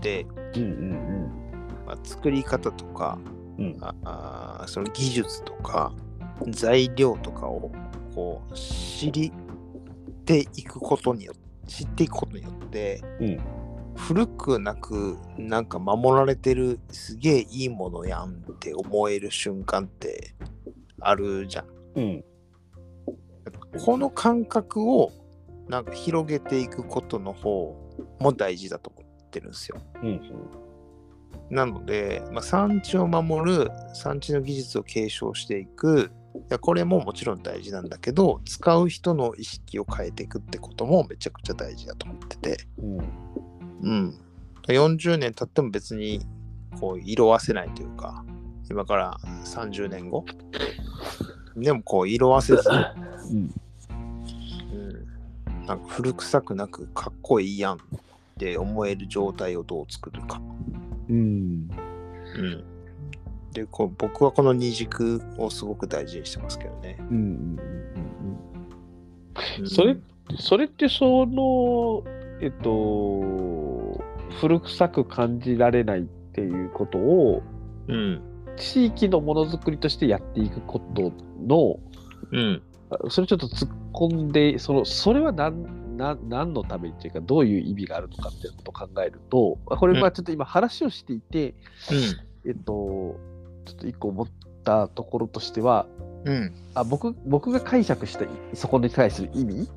て、うんうんまあ、作り方とか、うんあその技術とか材料とかをこう知りていくことによって知っていくことによって、うん古くなくなんか守られてるすげえいいものやんって思える瞬間ってあるじゃん。うん。うん。この感覚をなんか広げていくことの方も大事だと思ってるんですよ。うんなので、まあ、産地を守る、産地の技術を継承していく、いやこれももちろん大事なんだけど、使う人の意識を変えていくってこともめちゃくちゃ大事だと思ってて、うん。うん。40年経っても別にこう色あせないというか、今から30年後でもこう色あせず、*laughs* うん。うん、なんか古臭くなくかっこいいやんって思える状態をどう作るか。うん。うん、でこう僕はこの二軸をすごく大事にしてますけどね。うん。うん。うんそれそれってその、えっと、古臭く感じられないっていうことを、うん。地域のものづくりとしてやっていくことの、うん。それちょっと突っ込んで、そのそれは何何何のためにっていうか、どういう意味があるのかっていうことを考えると、あこれ、まあちょっと今話をしていて、えっと、ちょっと一個思ったところとしては、うん。あ僕僕が解釈したそこに対する意味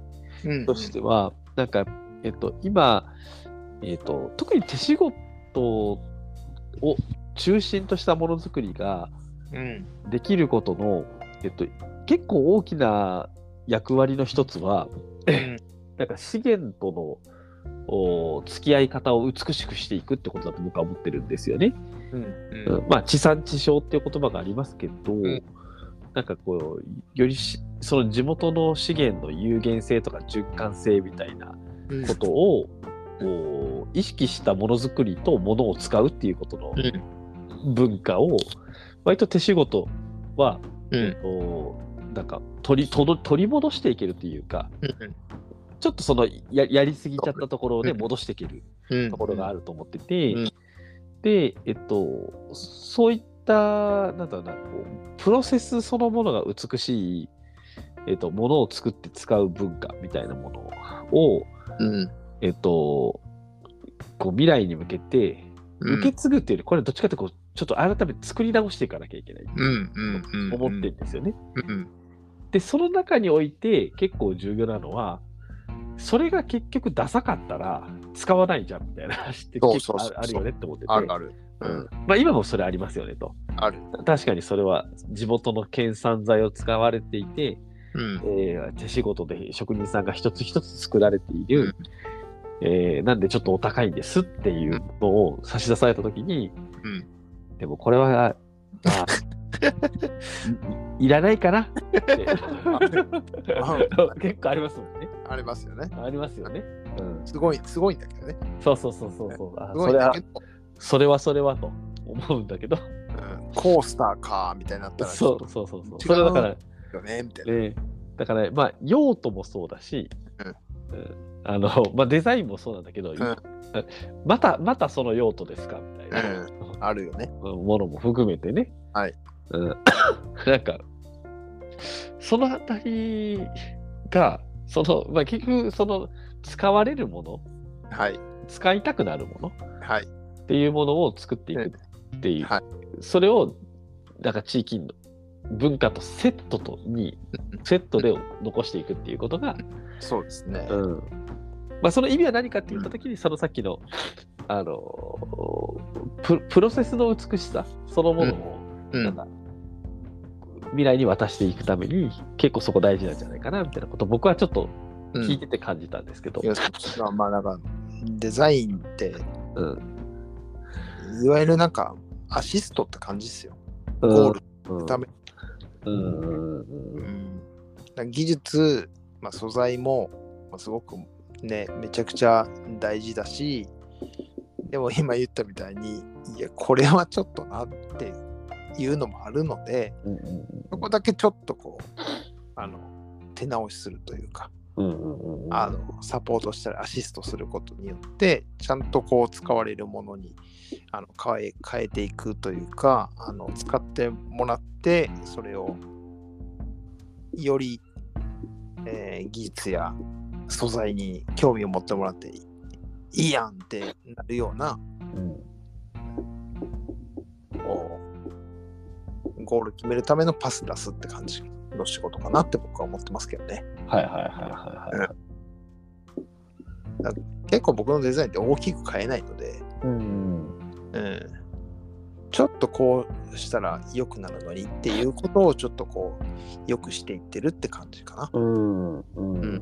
うん。としては、なんか、えっと、今、えっと、特に手仕事を中心としたものづくりがうん。できることの、えっと、結構大きな役割の一つは、うん。なんか資源とのお付き合い方を美しくしていくってことだと僕は思ってるんですよね。うん。うんまあ、地産地消っていう言葉がありますけど、んなんかこう、よりしその地元の資源の有限性とか循環性みたいなうん。ことを、こう意識したものづくりとものを使うっていうことのうん。文化を、割と手仕事は、うん。なんか取り取り戻していけるっていうか、うん。ちょっとそのややりすぎちゃったところでうん戻していけるうん。ところがあると思ってて、うんで、えっと、そういった、なんだろうな、こうプロセスそのものが美しい、えっと、ものを作って使う文化みたいなものを、うん。えっと、こう未来に向けて受け継ぐっていうより、これどっちかってこう、ちょっと改めて作り直していかなきゃいけない。と思ってるんですよね。うん。で、その中において結構重要なのは、それが結局ダサかったら使わないじゃんみたいな話って結構あるよねって思ってて。あるある。うんまあ今もそれありますよねと。ある。確かにそれは地元の県産材を使われていて、うん。えー手仕事で職人さんが一つ一つ作られている、えーなんでちょっとお高いんですっていうのを差し出されたときに、うんでもこれは、まあ、*laughs* いいらないかなって *laughs* *laughs* 結構ありますもんね。ありますよね。ありますよね。うん、すごい、すごいんだけどね。そうそうそうそうそう。あそれはそれはそれはと思うんだけど。うんコースターかみたいになったら、そうそうそうそう。それはだから、よねみたいな。ね、だから、ね、まあ用途もそうだし、うんうんあのまあ、デザインもそうなんだけど、んまたまたその用途ですかみたいな、あるよね。ものも含めてね、はいうん、*coughs* なんかそのあたりがその、まあ、結局その使われるものはい。使いたくなるものはい。っていうものを作っていくっていう、はい。それをなんか地域の文化とセットとにセットで残していくっていうことが、そうですね。うん。まあ、その意味は何かって言った時に、そのさっきのあのププロセスの美しさそのものを、うん。なんか未来に渡していくために結構そこ大事なんじゃないかなみたいなことを僕はちょっとうん。聞いてて感じたんですけど、いやまあまあなんかデザインってうん。いわゆるなんかアシストって感じですよ。うん。ゴールうん。のため。技術、まあ、素材も、まあ、すごくねめちゃくちゃ大事だしでも今言ったみたいにいやこれはちょっとなっていうのもあるのでうんうんそこだけちょっとこうあの手直しするというかうんうんうん。あのサポートしたりアシストすることによってちゃんとこう使われるものにあの変え変えていくというかあの使ってもらってそれをより、えー技術や素材に興味を持ってもらっていいやんってなるようなうんゴール決めるためのパス出すって感じの仕事かなって僕は思ってますけどね。はいはいはいはいはい。結構僕のデザインって大きく変えないので、うんうん、ちょっとこうしたら良くなるのにっていうことをちょっとこう良くしていってるって感じかな。うんううんん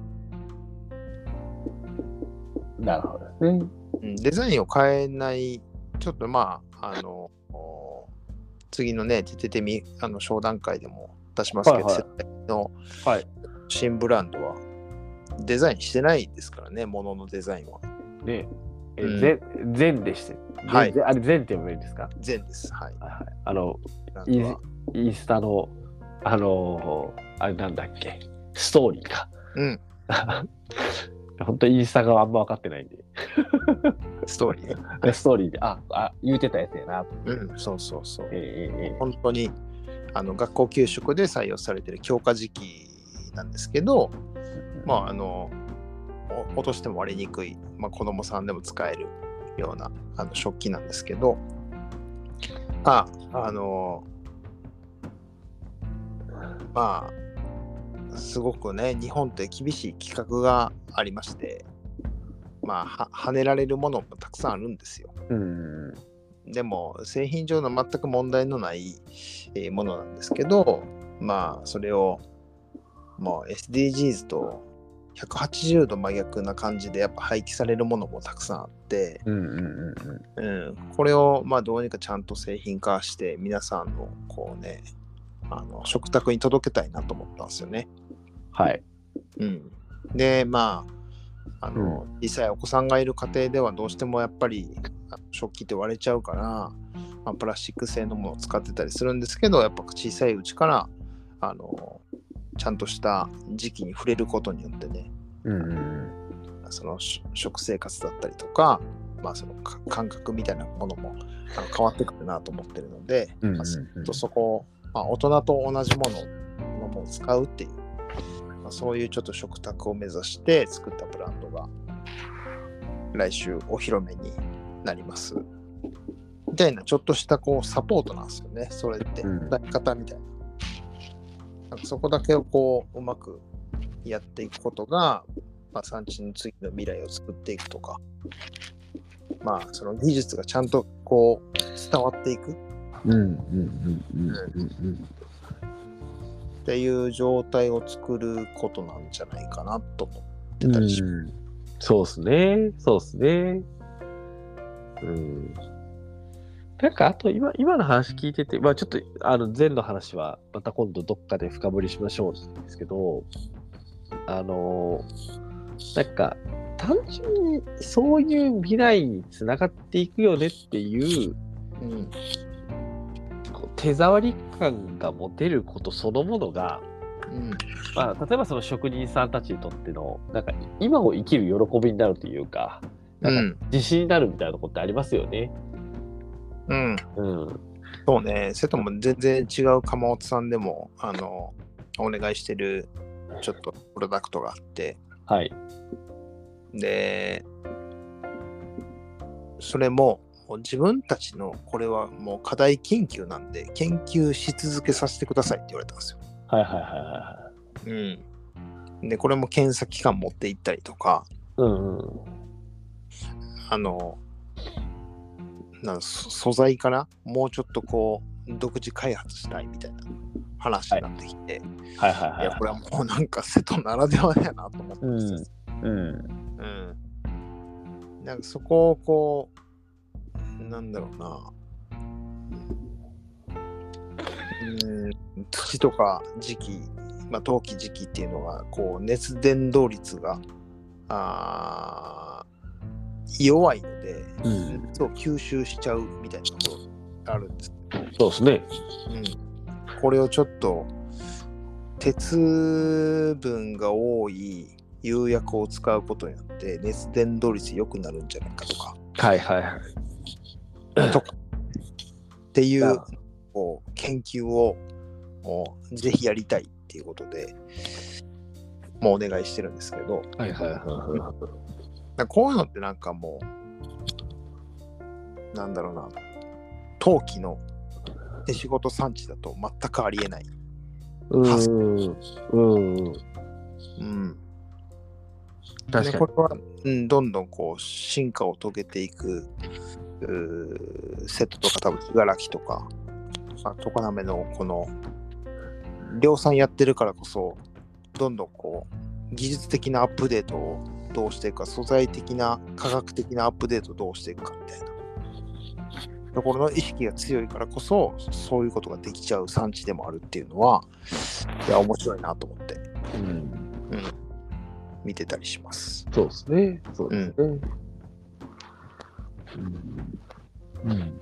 なるほどね。うん、デザインを変えない、ちょっとまあ、あの、お次のね、てててみ、あの、商談会でも出しますけど、はいはいのはい新ブランドはデザインしてないですからね、もののデザインは。ねえ、うんでして。はいぜあれ、全って読めるんですか？全です。はい。はいはい。あの、ブランドはインスタの、あのあれなんだっけ、ストーリーか。うん、*laughs* 本当インスタがあんま分かってないんで、ストーリー。*laughs* ストーリーで、あ、あ言うてたやつやなと。うん、そうそうそう。ええええ本当にあの学校給食で採用されてる強化時期なんですけど、まああのお落としても割れにくい、まあ、子供さんでも使えるようなあの食器なんですけどああのまあすごくね日本って厳しい規格がありましてまあは跳ねられるものもたくさんあるんですよ。うん。でも製品上の全く問題のない、えーものなんですけどまあそれをもう SDGs と180度真逆な感じでやっぱ廃棄されるものもたくさんあって、これをまあどうにかちゃんと製品化して皆さんのこうねあの食卓に届けたいなと思ったんですよね。はい。うん、でまああの、小さいお子さんがいる家庭ではどうしてもやっぱり食器って割れちゃうから、まあ、プラスチック製のものを使ってたりするんですけどやっぱ小さいうちからあのちゃんとした時期に触れることによってねうん。そのし食生活だったりとか、まあ、そのか感覚みたいなものもあの変わってくるなと思ってるので、うんうんうんまあそこを、まあ、大人と同じもののものを使うっていう、まあ、そういうちょっと食卓を目指して作ったブランドが来週お披露目になります。みたいなちょっとしたこうサポートなんですよね、それって。うんやり方みたいな。なんかそこだけをこううまくやっていくことが、まあ、産地の次の未来を作っていくとか、まあ、その技術がちゃんとこう伝わっていくうんうんうんうんうんっていう状態を作ることなんじゃないかなと思ってうんたりします。うんそうですね。そうですね。うん。なんかあと今今の話聞いてて、まあちょっとあの前の話はまた今度どっかで深掘りしましょうなんですけど、あのなんか単純にそういう未来につながっていくよねっていううん手触り感が持てることそのものがうん。まあ、例えばその職人さんたちにとっての、なんか今を生きる喜びになるというか、なんか自信になるみたいなとこってありますよね。うん。うん。そうね。それとも全然違う鎌本さんでも、あの、お願いしてる、ちょっとプロダクトがあって、はい。で、それも、自分たちのこれはもう課題研究なんで、研究し続けさせてくださいって言われたんですよ。はいはいはいはうん。で、これも検査機関持って行ったりとか、いはい。うんうん。あの、なんそ素材からもうちょっとこう、独自開発したいみたいな話になってきて、はいはいはいい。や、これはもうなんか瀬戸ならではだよなと思ってました。うん。うん。なんかそこをこう、なんだろうな。うん、土とか時期、まあ、冬季時期っていうのは、こう、熱伝導率が、あー弱いので、うん。熱を吸収しちゃうみたいなところがあるんですけど、そうですね。うん、これをちょっと鉄分が多い釉薬を使うことによって熱伝導率良くなるんじゃないかとかはいはいはい。とかっていうこう研究をもうぜひやりたいっていうことでもうお願いしてるんですけどはいはいはいはい。こういうのってなんかもうなんだろうな陶器の手仕事産地だと全くありえないうん。うん。うん、確かに。でこれは、うん、どんどんこう進化を遂げていくセットとか多分茨城とか、まあ、常滑のこの量産やってるからこそどんどんこう技術的なアップデートをどうしていくか素材的な科学的なアップデートをどうしていくかみたいなところの意識が強いからこそそういうことができちゃう産地でもあるっていうのはいや面白いなと思ってうん。見てたりします。そうですね。そうですね。うん。うん。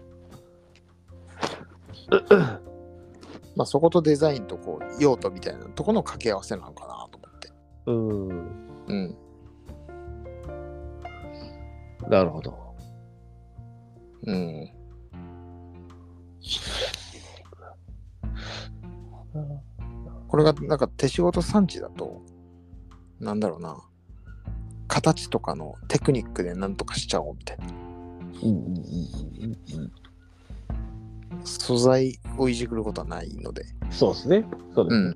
まあ、そことデザインとこう用途みたいなところの掛け合わせなのかなと思って。うん。うん。なるほど。うん。これがなんか手仕事産地だと、なんだろうな、形とかのテクニックでなんとかしちゃおうみたいな。うんうんうんうん素材をいじくることはないので。うん。そうですね。そうでう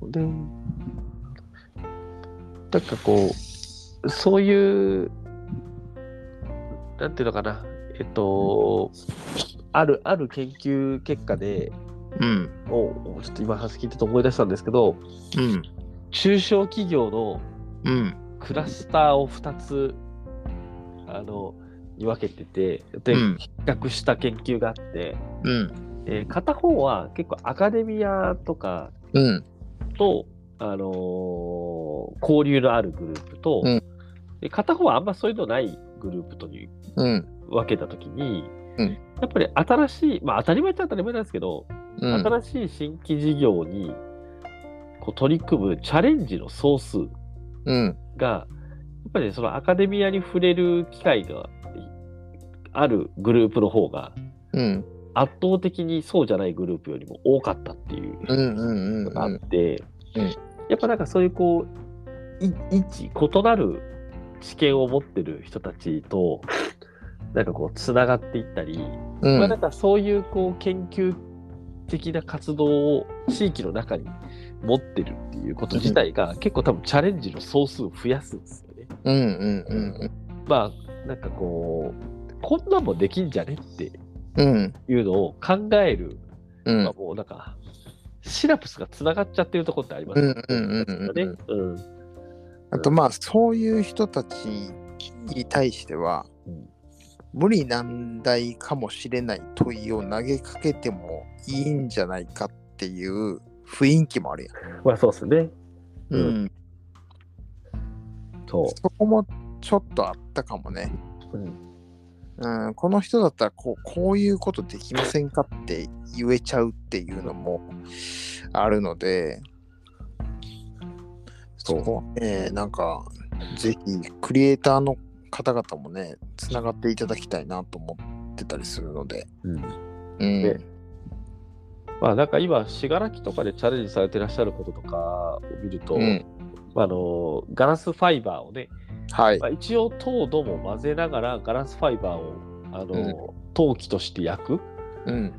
す。ん。で、なんかこう、そういう、なんていうのかな、えっと、ある、ある研究結果で、うん。をちょっと今話聞いてて思い出したんですけど、うん。中小企業のうん。クラスターを2つ、あの、に分けてて、で、うん比較した研究があって、うん。えー片方は結構アカデミアとかうん。と、あのー交流のあるグループと、うんで片方はあんまそういうのないグループといううん。分けたときに、うんやっぱり新しい、まあ当たり前っちゃ当たり前なんですけど、うん。新しい新規事業にこう取り組むチャレンジの総数うん。が、ぱりそのアカデミアに触れる機会があるグループの方が、うん。圧倒的にそうじゃないグループよりも多かったっていう。のがあって、うんやっぱなんかそういうこう、い位置、異なる知見を持ってる人たちと、なんかこう、つながっていったり、うん。まあなんかそういうこう、研究的な活動を地域の中に持ってるっていうこと自体が、結構多分チャレンジの総数を増やすんですよね。うん。うん。うん。まあ、なんかこう、こんなんもできんじゃねってうん。いうのを考える、うんまあ、。もうなんか、シナプスがつながっちゃってるところってありますよね。あとまあそういう人たちに対してはうん無理難題かもしれない問いを投げかけてもいいんじゃないかっていう雰囲気もあるやん。まあそうですね。うんうん、そそこもちょっとあったかもね。う。うんうん、この人だったらこうこういうことできませんかって言えちゃうっていうのもあるのでそこはねなんかぜひクリエイターの方々もねつながっていただきたいなと思ってたりするので、うん。うんでまあなんか今、信楽とかでチャレンジされてらっしゃることとかを見ると、うんまあ、あのガラスファイバーをね、はい。まあ、一応糖度も混ぜながらガラスファイバーをあの、陶器として焼く。うん。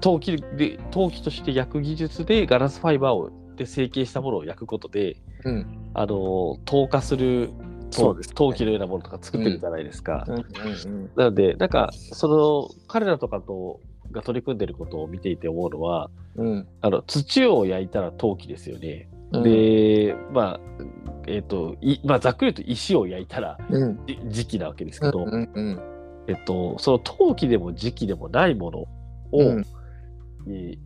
陶器で陶器として焼く技術でガラスファイバーをで成形したものを焼くことでうん。あの透過するそうですね。陶器のようなものとか作ってるじゃないですか。なのでなんかその彼らとかとが取り組んでることを見ていて思うのはうん。あの土を焼いたら陶器ですよね。うん。でまあえっ、といまあざっくり言うと石を焼いたらうん。じ磁器なわけですけど、うんうんえっと、その陶器でも磁器でもないものを、うん。えー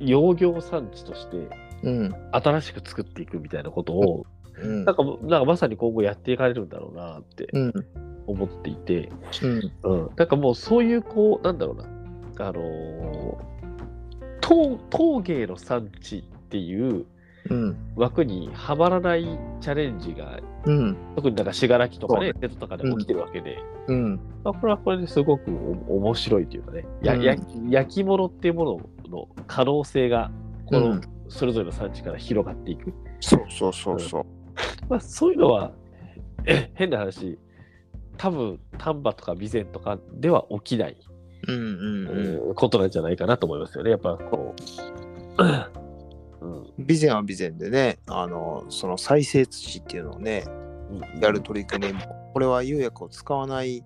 養業産地としてうん。新しく作っていくみたいなことを、うん。なんかなんかまさに今後やっていかれるんだろうなってうん。思っていて、うん。うん、なんかもうそういうこうなんだろうなあのー陶陶芸の産地っていううん枠にはまらないチャレンジがうん。特になんか信楽とかねそ瀬戸とかで起きてるわけで、うん。まあ、これはこれですごくお面白いというかね、やうん。や焼き物っていうものの可能性がこのうん。それぞれの産地から広がっていく、そうそうそうそう。まあ、そういうのはえ変な話多分丹波とか備前とかでは起きない、うんうんうん。うんことなんじゃないかなと思いますよね。やっぱこう、うん備前は備前でねあのその再生土っていうのをねうんやる取り組みもこれは釉薬を使わない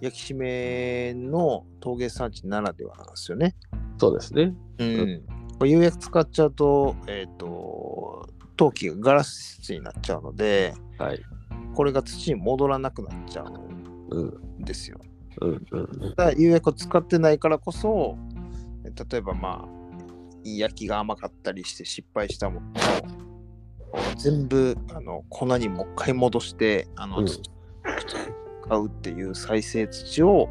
焼き締めの陶芸産地ならではなんですよね。そうですね。うん。釉薬使っちゃうと、えっ、と、陶器がガラス質になっちゃうので、はい。これが土に戻らなくなっちゃうんうんですよ。うん。うん。だから釉薬を使ってないからこそ、例えばまあ、焼きが甘かったりして失敗したものを全部あの粉にもう一回戻して、あの、うん。土使うっていう再生土を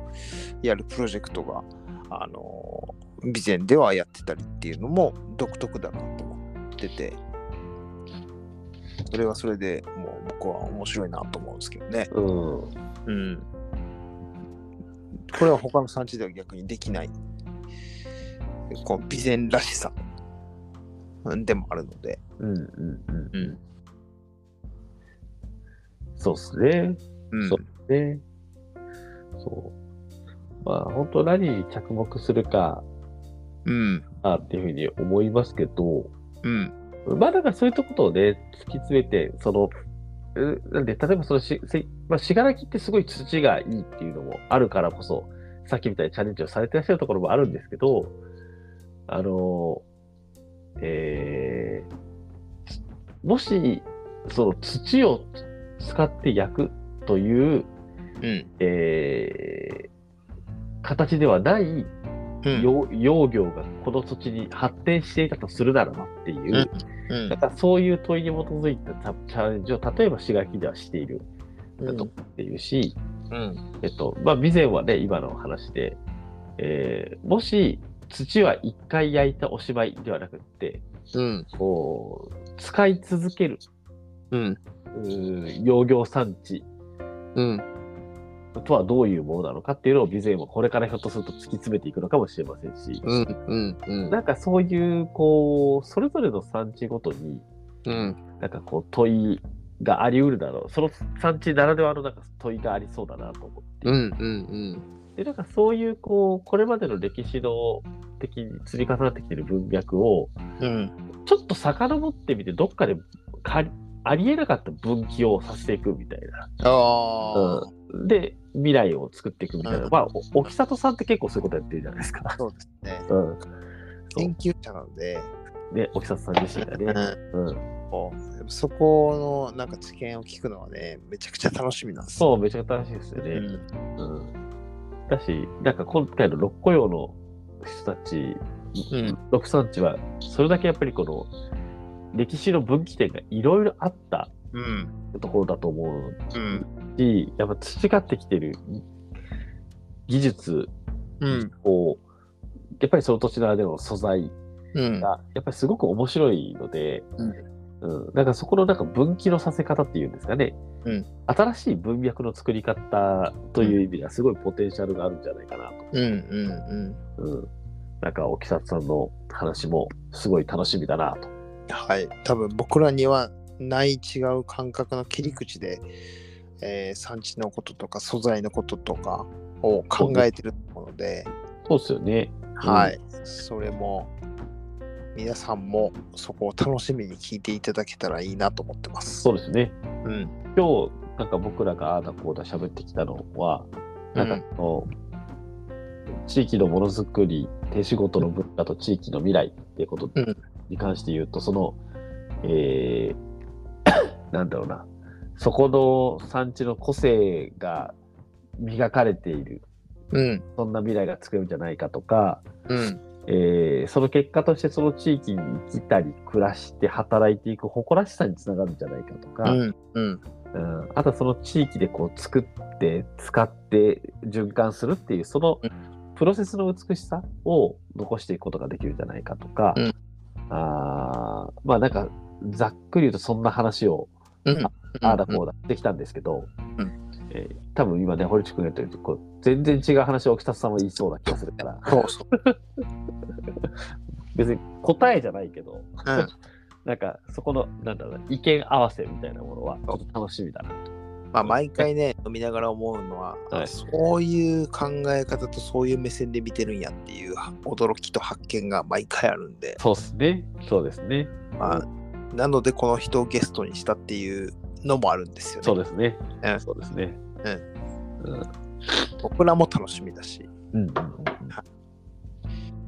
やるプロジェクトが、あの、備前ではやってたりっていうのも独特だなと思ってて、それはそれでもう僕は面白いなと思うんですけどね。うん。うん。これは他の産地では逆にできない、こう、備前らしさうんでもあるので。うんうんうんうん。そうですねうん。そうね。そう。まあ、本当何に着目するかうん。なっていうふうに思いますけど、うん。まあ、だからそういったことをね、突き詰めて、その、うなんで、例えばそのし、せまあ、信楽ってすごい土がいいっていうのもあるからこそ、さっきみたいにチャレンジをされてらっしゃるところもあるんですけど、あの、えー、もし、その土を使って焼くという、うん。えー形ではないうん。養養業がこの土地に発展していたとするならばっていう、うんだからそういう問いに基づいたチャレンジを例えば滋賀県ではしているうんとっていうし、うん。えっと、まあ、備前はね、今の話で、えーもし土は一回焼いたおしまいではなくって、うん。こう、使い続ける、うん。うー養業産地うん。とはどういうものなのかっていうのを備前はこれからひょっとすると突き詰めていくのかもしれませんし、うん。うん。うん。なんかそういう、こう、それぞれの産地ごとに、うん。なんかこう問いがあり得るだろう。その産地ならではのなんか問いがありそうだなと思って。うん。うん。で、なんかそういう、こう、これまでの歴史の的に積み重なってきてる文脈を、うん。ちょっと遡ってみて、どっかでかありえなかった分岐をさせていくみたいな。ああ。うん、で、未来を作っていくみたいな。うんまあ、お沖里さんって結構そういうことやってるじゃないですか。そうですね。うん。研究者なので、ね、沖里さん自身がね。うん。うん、そこのなんか知見を聞くのはね、めちゃくちゃ楽しみなんですそう、めちゃくちゃ楽しいですよね。うん。うん。だし、なんか今回の六個用の人たち、うん。六産地は、それだけやっぱりこの、歴史の分岐点がいろいろあったうん。ところだと思ううん。し、やっぱ培ってきてる技術うん。を、やっぱりその土地ならでの素材うん。が、やっぱりすごく面白いので、うんうん、なんかそこのなんか分岐のさせ方っていうんですかね、うん新しい文脈の作り方という意味ではすごいポテンシャルがあるんじゃないかなと。うん。うん。うん、なんか、沖里さんの話もすごい楽しみだなと。はい。多分僕らにはない違う感覚の切り口で、えー産地のこととか素材のこととかを考えてるので、そうですよね。はい。それも、皆さんもそこを楽しみに聞いていただけたらいいなと思ってます。そうですね。うん。今日、なんか僕らがああだこうだ喋ってきたのは、なんかその、地域のものづくり、手仕事の文化と地域の未来っていうことうんに関して言うと、その、えー *coughs* なんだろうな、そこの産地の個性が磨かれている、うん。そんな未来が作れるんじゃないかとか、うん。えーその結果としてその地域に生きたり、暮らして働いていく誇らしさにつながるんじゃないかとか、うん。うん。うん、あとはその地域でこう作って使って循環するっていうそのうんプロセスの美しさを残していくことができるんじゃないかとか、うんあーまあなんかざっくり言うとそんな話をうん。ああだこうだってきたんですけど、うんえー多分今ね堀内君が言ったようにこう全然違う話を北田さんは言いそうな気がするからそうそう。*laughs* 別に答えじゃないけどうん。*laughs* なんかそこのなんだろうな意見合わせみたいなものはちょっと楽しみだなと。まあ、毎回ね、飲みながら思うのは、はいそういう考え方とそういう目線で見てるんやっていう驚きと発見が毎回あるんで、そうですね。そうですね。まあ、なのでこの人をゲストにしたっていうのもあるんですよね。そうですね。うんそうですね。うん。僕らも楽しみだし、うん。うん。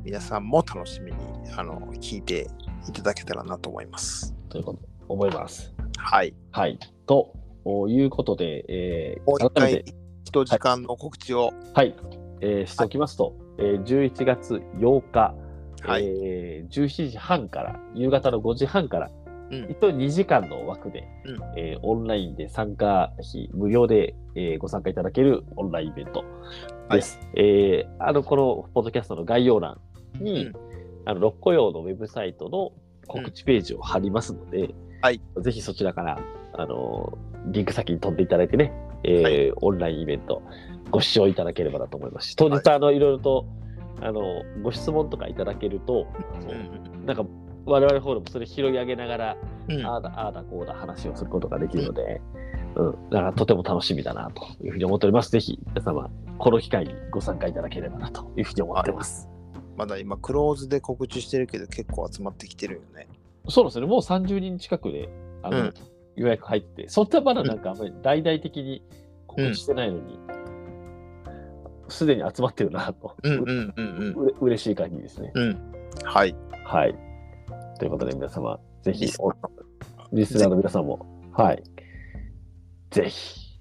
皆さんも楽しみにあの聞いていただけたらなと思います。ということ思います。はい。はい。ということで、えもう一回て、、一時間の告知を。はい、えーしておきますと、えー11月8日、はい。えー17時半から、夕方の5時半から、うん。一応2時間の枠で、うん。えーオンラインで参加費無料で、えーご参加いただけるオンラインイベントです。えーあの、このポッドキャストの概要欄に、うん。あの、六個用のウェブサイトの告知ページを貼りますので、はい。ぜひそちらから、あの、リンク先に飛んでいただいてね、えーはい。オンラインイベントご視聴いただければなと思いますし、当日、はい。あの、いろいろと、あの、ご質問とかいただけると、うん。なんか、我々フォールもそれ拾い上げながら、うんああだ、ああだ、こうだ話をすることができるので、うん、だからとても楽しみだなというふうに思っております。ぜひ、皆様、この機会にご参加いただければなというふうに思ってます。まだ今、クローズで告知してるけど、結構集まってきてるよね。そうですね、もう30人近くで、あの、うん予約入って、そんなまだなんかあんまり大々的に告知してないのに、すで、に集まってるなと、うんうんうんうれ嬉しい限りですね。うん。うん。はい。はい。ということで、皆様、ぜひリス、ナーの皆さんも、はい。ぜひ、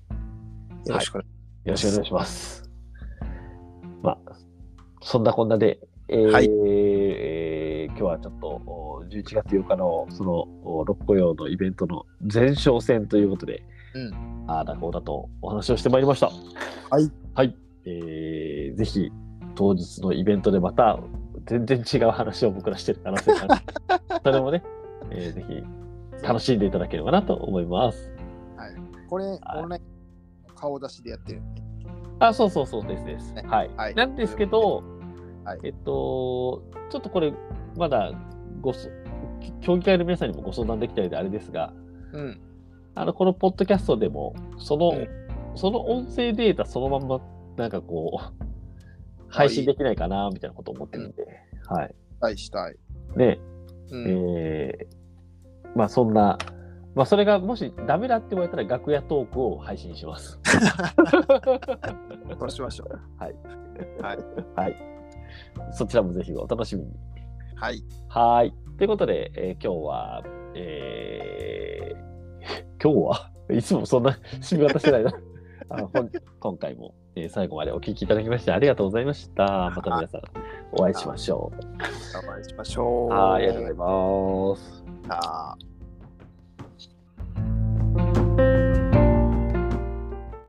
よろしくお願いよろしくお願いします。まあ、そんなこんなで、えーはいえー今日はちょっとお11月8日のそのお六個用のイベントの前哨戦ということで、うんああだこうだとお話をしてまいりました。はい。はい。えーぜひ当日のイベントでまた全然違う話を僕らしてる可能性がある。*laughs* それもね、えーぜひ楽しんでいただければなと思います。これ、はいオンライン顔出しでやってる。あ、そうそうそうですです。ねはい。はいなんですけど、はいえっと、ちょっとこれ、まだごそ、競技会の皆さんにもご相談できたようであれですが、うん。あの、このポッドキャストでも、その、うんその音声データそのまんま、なんかこう、配信できないかな、みたいなことを思ってるんで、はい。はい、したい。で、うん。えーまあそんな、まあそれがもしダメだって言われたら楽屋トークを配信します。*laughs* そうしましょう。はい。はい。はい。そちらもぜひお楽しみに。はい。はい。ということで、えー今日は、えー今日は？*laughs* いつもそんな締め方してないな。あの今回も、えー最後までお聞きいただきましてありがとうございました。また皆さんお会いしましょお会いしましょう。ありがとうございます。あー